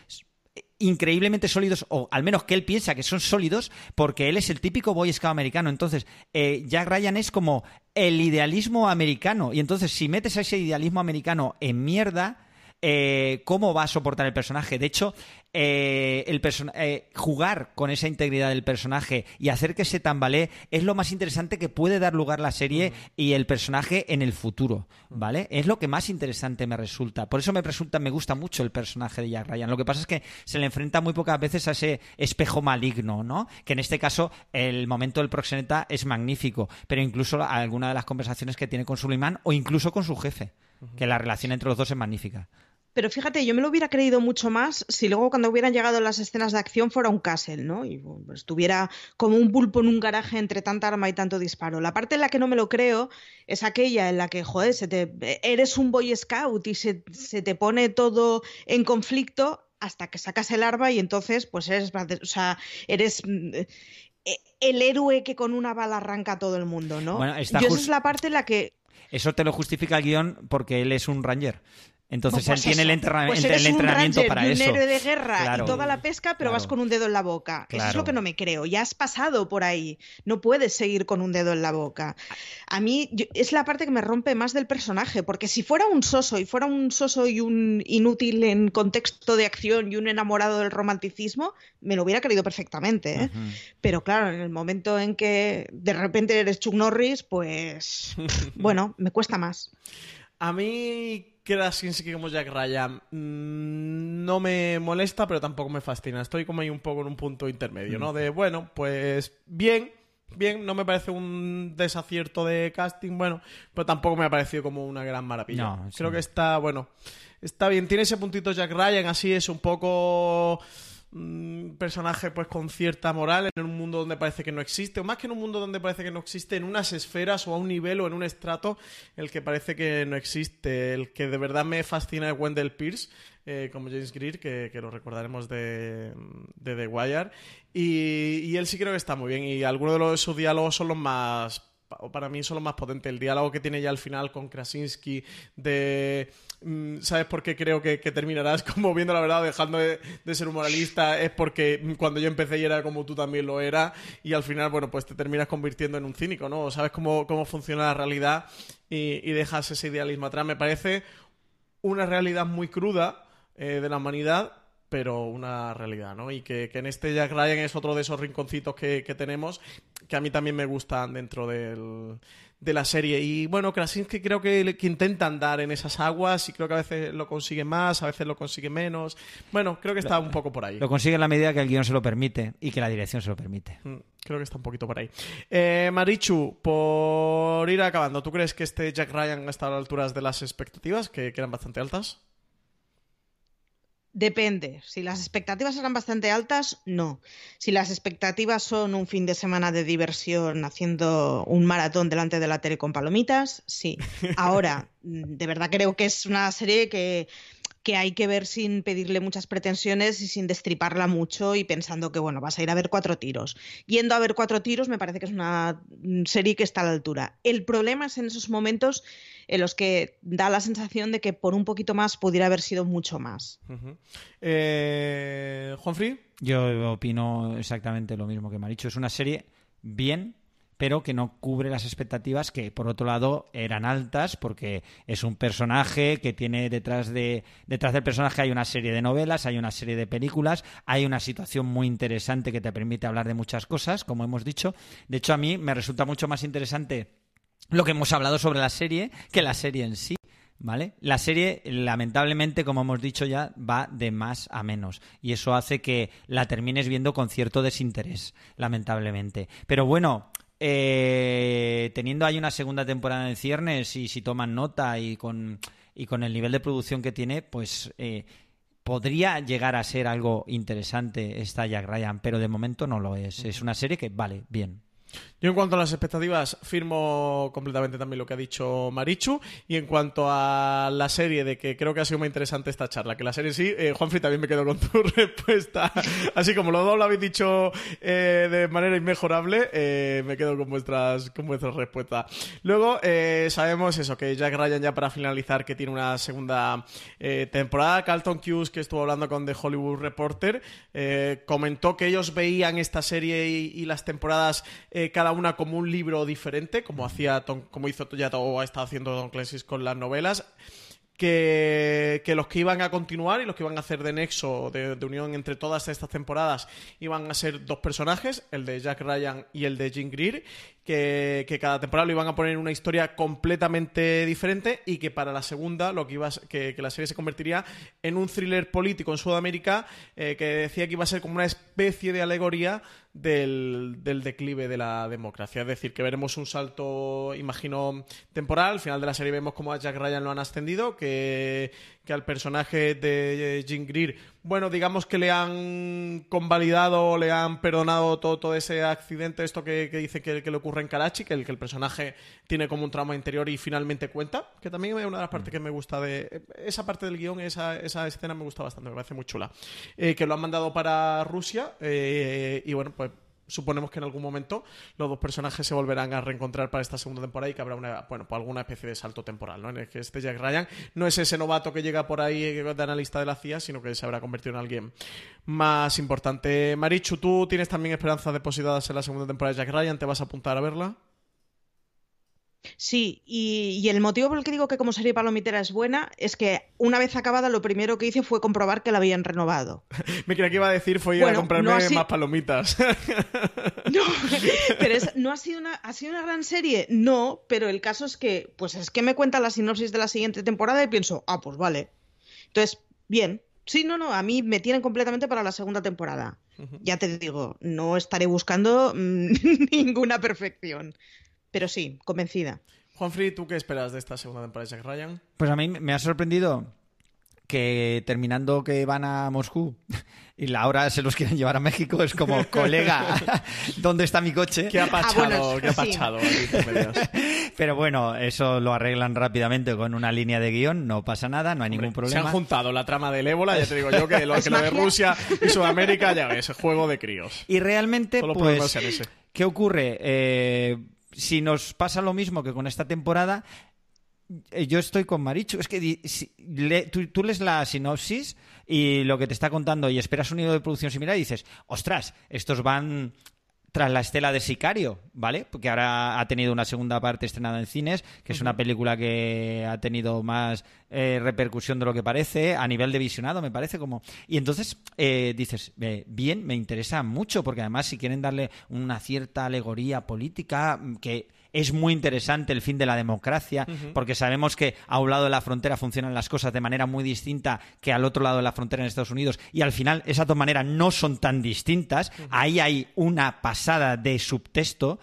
increíblemente sólidos, o al menos que él piensa que son sólidos, porque él es el típico Boy Scout americano. Entonces, eh, Jack Ryan es como el idealismo americano. Y entonces, si metes a ese idealismo americano en mierda, eh, cómo va a soportar el personaje. De hecho, eh, el eh, jugar con esa integridad del personaje y hacer que se tambalee es lo más interesante que puede dar lugar la serie y el personaje en el futuro, ¿vale? Es lo que más interesante me resulta. Por eso me resulta, me gusta mucho el personaje de Jack Ryan. Lo que pasa es que se le enfrenta muy pocas veces a ese espejo maligno, ¿no? Que en este caso el momento del proxeneta es magnífico, pero incluso alguna de las conversaciones que tiene con Suleiman o incluso con su jefe, que la relación entre los dos es magnífica. Pero fíjate, yo me lo hubiera creído mucho más si luego cuando hubieran llegado las escenas de acción fuera un castle, ¿no? Y bueno, pues, estuviera como un pulpo en un garaje entre tanta arma y tanto disparo. La parte en la que no me lo creo es aquella en la que, joder, se te, eres un boy scout y se, se te pone todo en conflicto hasta que sacas el arma y entonces pues eres, o sea, eres eh, el héroe que con una bala arranca a todo el mundo, ¿no? Bueno, está Yo esa es la parte en la que Eso te lo justifica el guion porque él es un ranger. Entonces Pues él tiene el, eso, entrena- pues el eres un entrenamiento ranger para y un eso. héroe de guerra Claro. y toda la pesca, pero Claro. vas con un dedo en la boca. Eso es Claro. lo que no me creo. Ya has pasado por ahí. No puedes seguir con un dedo en la boca. A mí yo- es la parte que me rompe más del personaje, porque si fuera un soso y fuera un soso y un inútil en contexto de acción y un enamorado del romanticismo, me lo hubiera creído perfectamente. ¿eh? Pero claro, en el momento en que de repente eres Chuck Norris, pues <laughs> bueno, me cuesta más. A mí Krasinski como Jack Ryan mm, no me molesta, pero tampoco me fascina. Estoy como ahí un poco en un punto intermedio. ¿no? De, bueno, pues bien, bien, no me parece un desacierto de casting, bueno, pero tampoco me ha parecido como una gran maravilla. No, sí. Creo que está, bueno, está bien. Tiene ese puntito Jack Ryan, así es un poco mm, personaje pues con cierta moral en un mundo donde parece que no existe, o más que en un mundo donde parece que no existe, en unas esferas o a un nivel o en un estrato el que parece que no existe. El que de verdad me fascina es Wendell Pierce, eh, como James Greer, que, que lo recordaremos de, de The Wire. Y, él sí creo que está muy bien, y algunos de los, sus diálogos son los más pa- para mí son los más potentes. El diálogo que tiene ya al final con Krasinski de... mm, ¿Sabes por qué creo que, terminarás <laughs> como viendo la verdad, dejando de, de ser un moralista? Es porque cuando yo empecé y era como tú también lo era y al final, bueno, pues te terminas convirtiendo en un cínico, ¿no? Sabes cómo, cómo funciona la realidad y, dejas ese idealismo atrás. Me parece una realidad muy cruda eh, de la humanidad, pero una realidad, ¿no? Y que, en este Jack Ryan es otro de esos rinconcitos que tenemos que a mí también me gustan dentro del, de la serie. Y bueno, Krasinski creo que, que intenta andar en esas aguas y creo que a veces lo consigue más, a veces lo consigue menos. Bueno, creo que está un poco por ahí. Lo consigue en la medida que el guion se lo permite y que la dirección se lo permite. Mm, Creo que está un poquito por ahí. Eh, Marichu, por ir acabando, ¿tú crees que este Jack Ryan está a las alturas de las expectativas, que, que eran bastante altas? Depende. Si las expectativas eran bastante altas, no. Si las expectativas son un fin de semana de diversión haciendo un maratón delante de la tele con palomitas, sí. Ahora, <laughs> de verdad creo que es una serie que, que hay que ver sin pedirle muchas pretensiones y sin destriparla mucho y pensando que, bueno, vas a ir a ver cuatro tiros. Yendo a ver cuatro tiros me parece que es una serie que está a la altura. El problema es en esos momentos en los que da la sensación de que por un poquito más pudiera haber sido mucho más. Ujú. Eh, Juanfrey, Yo opino exactamente lo mismo que me ha dicho. Es una serie bien, pero que no cubre las expectativas que, por otro lado, eran altas, porque es un personaje que tiene detrás de detrás del personaje hay una serie de novelas, hay una serie de películas, hay una situación muy interesante que te permite hablar de muchas cosas, como hemos dicho. De hecho, a mí me resulta mucho más interesante lo que hemos hablado sobre la serie que la serie en sí. ¿Vale? La serie, lamentablemente, como hemos dicho ya, va de más a menos. Y eso hace que la termines viendo con cierto desinterés, lamentablemente. Pero bueno, eh, teniendo ahí una segunda temporada en ciernes y si toman nota y con, y con el nivel de producción que tiene, pues eh, podría llegar a ser algo interesante esta Jack Ryan, pero de momento no lo es. Es una serie que vale, bien. Yo en cuanto a las expectativas firmo completamente también lo que ha dicho Marichu. Y en cuanto a la serie de que creo que ha sido muy interesante esta charla, que la serie sí, eh, Juanfrey también me quedo con tu <laughs> respuesta, así como los dos lo habéis dicho eh, de manera inmejorable, eh, me quedo con vuestras con vuestras respuestas. Luego eh, sabemos eso, que Jack Ryan ya para finalizar que tiene una segunda temporada, Carlton Hughes que estuvo hablando con The Hollywood Reporter comentó que ellos veían esta serie y, y las temporadas eh, una como un libro diferente, como hacía Tom- como hizo ya o estado haciendo Don Clancy con las novelas que, que, los que iban a continuar y los que iban a hacer de nexo, de, unión entre todas estas temporadas, iban a ser dos personajes, el de Jack Ryan y el de Jim Greer, que, que cada temporada lo iban a poner en una historia completamente diferente y que para la segunda lo que iba que, la serie se convertiría en un thriller político en Sudamérica eh, que decía que iba a ser como una especie de alegoría del, declive de la democracia. Es decir, que veremos un salto, imagino, temporal. Al final de la serie vemos cómo a Jack Ryan lo han ascendido, que, que al personaje de Jim Greer, bueno, digamos que le han convalidado, le han perdonado todo, todo ese accidente, esto que, que dice que, le ocurre en Karachi, que el, que el personaje tiene como un trauma interior y finalmente cuenta, que también es una de las partes que me gusta de... Esa parte del guion, esa, esa escena me gusta bastante, me parece muy chula. Eh, que lo han mandado para Rusia eh, y bueno, pues suponemos que en algún momento los dos personajes se volverán a reencontrar para esta segunda temporada y que habrá una, bueno, pues alguna especie de salto temporal, ¿no? En el que este Jack Ryan no es ese novato que llega por ahí de analista de la CIA, sino que se habrá convertido en alguien más importante. Marichu, ¿tú tienes también esperanzas depositadas en la segunda temporada de Jack Ryan? ¿Te vas a apuntar a verla? Sí, y, y, el motivo por el que digo que como serie palomitera es buena es que una vez acabada lo primero que hice fue comprobar que la habían renovado. <laughs> Me creía que iba a decir fue ir bueno, a comprarme no más palomitas. <laughs> no, <laughs> pero es, no ha sido una ha sido una gran serie, no, pero el caso es que pues es que me cuenta la sinopsis de la siguiente temporada y pienso, ah, pues vale. Entonces, bien. Sí, no, no, a mí me tienen completamente para la segunda temporada. Uh -huh. Ya te digo, no estaré buscando mmm, ninguna perfección. Pero sí, convencida. Juanfrey, ¿tú qué esperas de esta segunda temporada de Jack Ryan? Pues a mí me ha sorprendido que terminando que van a Moscú <laughs> y la hora se los quieren llevar a México, es como, <laughs> colega, <laughs> ¿dónde está mi coche? ¿Qué ha pachado? Ah, bueno, ¿Qué ha pachado? Sí. Pero bueno, eso lo arreglan rápidamente con una línea de guion, no pasa nada, no hay Hombre, ningún problema. Se han juntado la trama del ébola, ya te digo yo que lo, que lo de Rusia y Sudamérica, ya ves, juego de críos. Y realmente, Solo pues. ¿qué ocurre? Eh, si nos pasa lo mismo que con esta temporada, eh, yo estoy con Marichu. Es que tú, lees la sinopsis y lo que te está contando y esperas un hilo de producción similar y dices, ostras, estos van tras la estela de Sicario, ¿vale? Porque ahora ha tenido una segunda parte estrenada en cines, que es una película que ha tenido más eh, repercusión de lo que parece, a nivel de visionado, me parece como... Y entonces eh, dices, eh, bien, me interesa mucho, porque además si quieren darle una cierta alegoría política que es muy interesante el fin de la democracia, uh -huh. porque sabemos que a un lado de la frontera funcionan las cosas de manera muy distinta que al otro lado de la frontera en Estados Unidos, y al final esas dos maneras no son tan distintas, uh -huh. ahí hay una pasada de subtexto.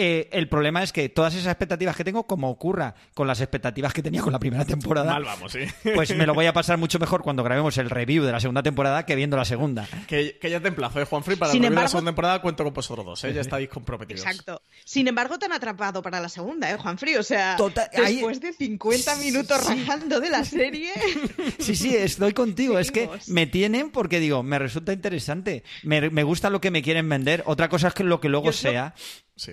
Eh, el problema es que todas esas expectativas que tengo, como ocurra con las expectativas que tenía con la primera temporada, Mal vamos, ¿sí? pues me lo voy a pasar mucho mejor cuando grabemos el review de la segunda temporada que viendo la segunda. Que, que ya te emplazo, ¿eh, Juanfrey? Para Sin el embargo... de la segunda temporada cuento con vosotros dos, ¿eh? ya estáis comprometidos. Exacto. Sin embargo, te han atrapado para la segunda, ¿eh, Juanfrey? O sea, Total, después ahí... de 50 minutos sí. rajando de la serie... <laughs> Sí, sí, estoy contigo. es que me tienen porque digo, me resulta interesante. Me, me gusta lo que me quieren vender. Otra cosa es que lo que luego sea... Sí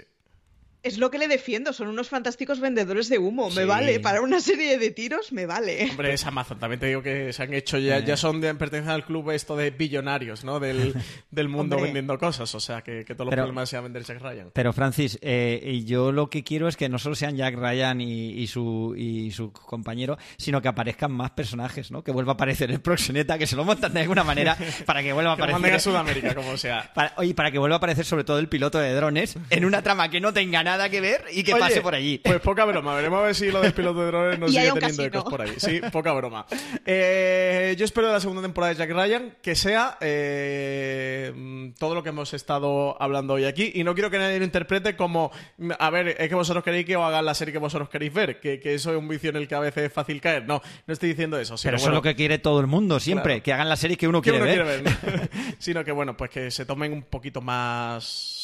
es lo que le defiendo, son unos fantásticos vendedores de humo, sí. me vale, para una serie de tiros me vale. Hombre, es Amazon, también te digo que se han hecho ya, ya son de, pertenecen al club esto de billonarios, ¿no? Del, <laughs> del mundo Hombre. vendiendo cosas, o sea, que, que todos los pero, problemas sean vender Jack Ryan. Pero Francis, eh, yo lo que quiero es que no solo sean Jack Ryan y, y, su, y su compañero, sino que aparezcan más personajes, ¿no? Que vuelva a aparecer el Proxeneta, que se lo montan de alguna manera <laughs> para que vuelva a aparecer. que a Sudamérica, como sea. <laughs> Para, oye, para que vuelva a aparecer sobre todo el piloto de drones en una trama que no tenga nada nada que ver y que Oye, pase por allí. Pues poca broma, veremos a ver si lo del piloto de drones nos <laughs> sigue teniendo ecos por ahí. Sí, poca broma. Eh, yo espero de la segunda temporada de Jack Ryan que sea eh, todo lo que hemos estado hablando hoy aquí y no quiero que nadie lo interprete como, a ver, es que vosotros queréis que os hagan la serie que vosotros queréis ver, que, que eso es un vicio en el que a veces es fácil caer. No, no estoy diciendo eso. Pero bueno, eso es lo que quiere todo el mundo siempre, claro. que hagan la serie que uno que quiere uno ver. Quiere ver <laughs> sino que bueno, pues que se tomen un poquito más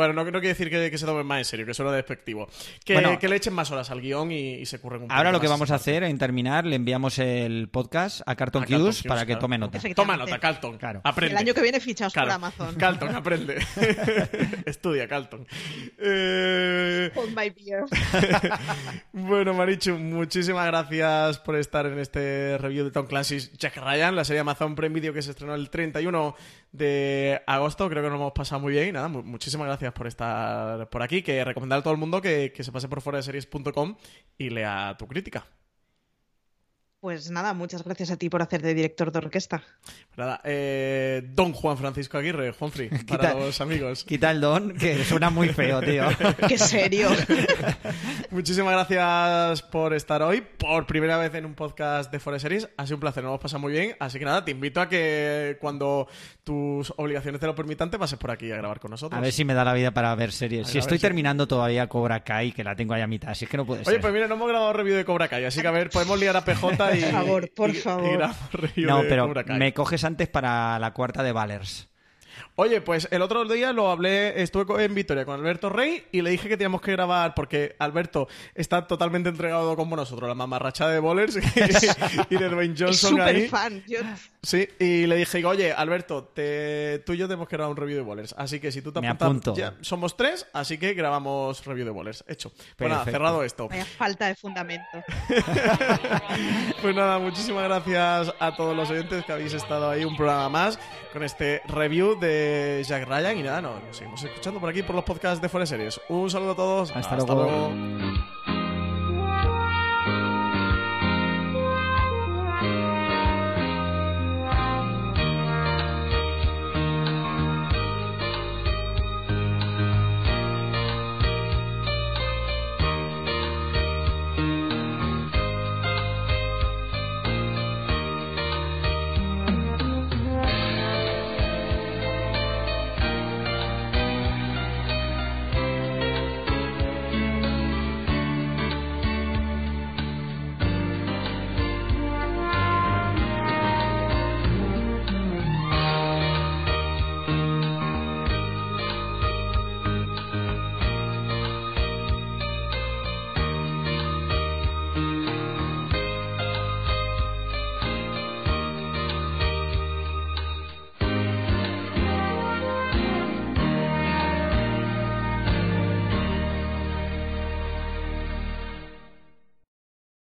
bueno, no, no quiere decir que, que, se tomen más en serio, que suena despectivo. Que, bueno, que le echen más horas al guion y, y se curren un poco Ahora lo que vamos a hacer, en terminar, le enviamos el podcast a Carlton Hughes para que claro. tome nota. Toma nota, Carlton. Claro. Aprende. El año que viene fichaos claro. por Amazon. Carlton, aprende. <laughs> Estudia, Carlton. Eh... Hold my beer. <laughs> bueno, Marichu, muchísimas gracias por estar en este review de Tom Clancy's Jack Ryan, la serie Amazon Prime Video que se estrenó el 31 de agosto. Creo que nos hemos pasado muy bien y nada, muchísimas gracias por estar por aquí. Que recomendar a todo el mundo que, que se pase por fuera y lea tu crítica. Pues nada, muchas gracias a ti por hacer de director de orquesta. Nada, eh, don Juan Francisco Aguirre, Juanfri, <laughs> para los amigos. Quita el don, que suena muy feo, tío. <laughs> Qué serio. <laughs> Muchísimas gracias por estar hoy, por primera vez en un podcast de Forest Series. Ha sido un placer, nos hemos pasado muy bien. Así que nada, te invito a que cuando tus obligaciones te lo permitan, te pases por aquí a grabar con nosotros. A ver si me da la vida para ver series. Si estoy si- terminando todavía Cobra Kai, que la tengo ahí a mitad, así es que no puede Oye, ser. pues mira, no hemos grabado review de Cobra Kai, así que a ver, podemos liar a PJ y. Por favor, por y- y favor. review no, pero me coges antes para la cuarta de Valers. Oye, pues el otro día lo hablé, estuve en Vitoria con Alberto Rey y le dije que teníamos que grabar porque Alberto está totalmente entregado como nosotros, la mamarrachada de Bowlers <laughs> y de Dwayne Es Johnson súper ahí. fan. Yo- Sí, y le dije, digo, oye, Alberto, te- tú y yo tenemos que grabar un review de Bowlers. Así que si tú te Me apuntas, apunto. ya somos tres, así que grabamos review de Bowlers. Hecho. Pues nada, cerrado esto. Vaya falta de fundamento. <laughs> Pues nada, muchísimas gracias a todos los oyentes que habéis estado ahí un programa más con este review de Jack Ryan. Y nada, no, nos seguimos escuchando por aquí por los podcasts de Forest Series. Un saludo a todos. Hasta luego. luego.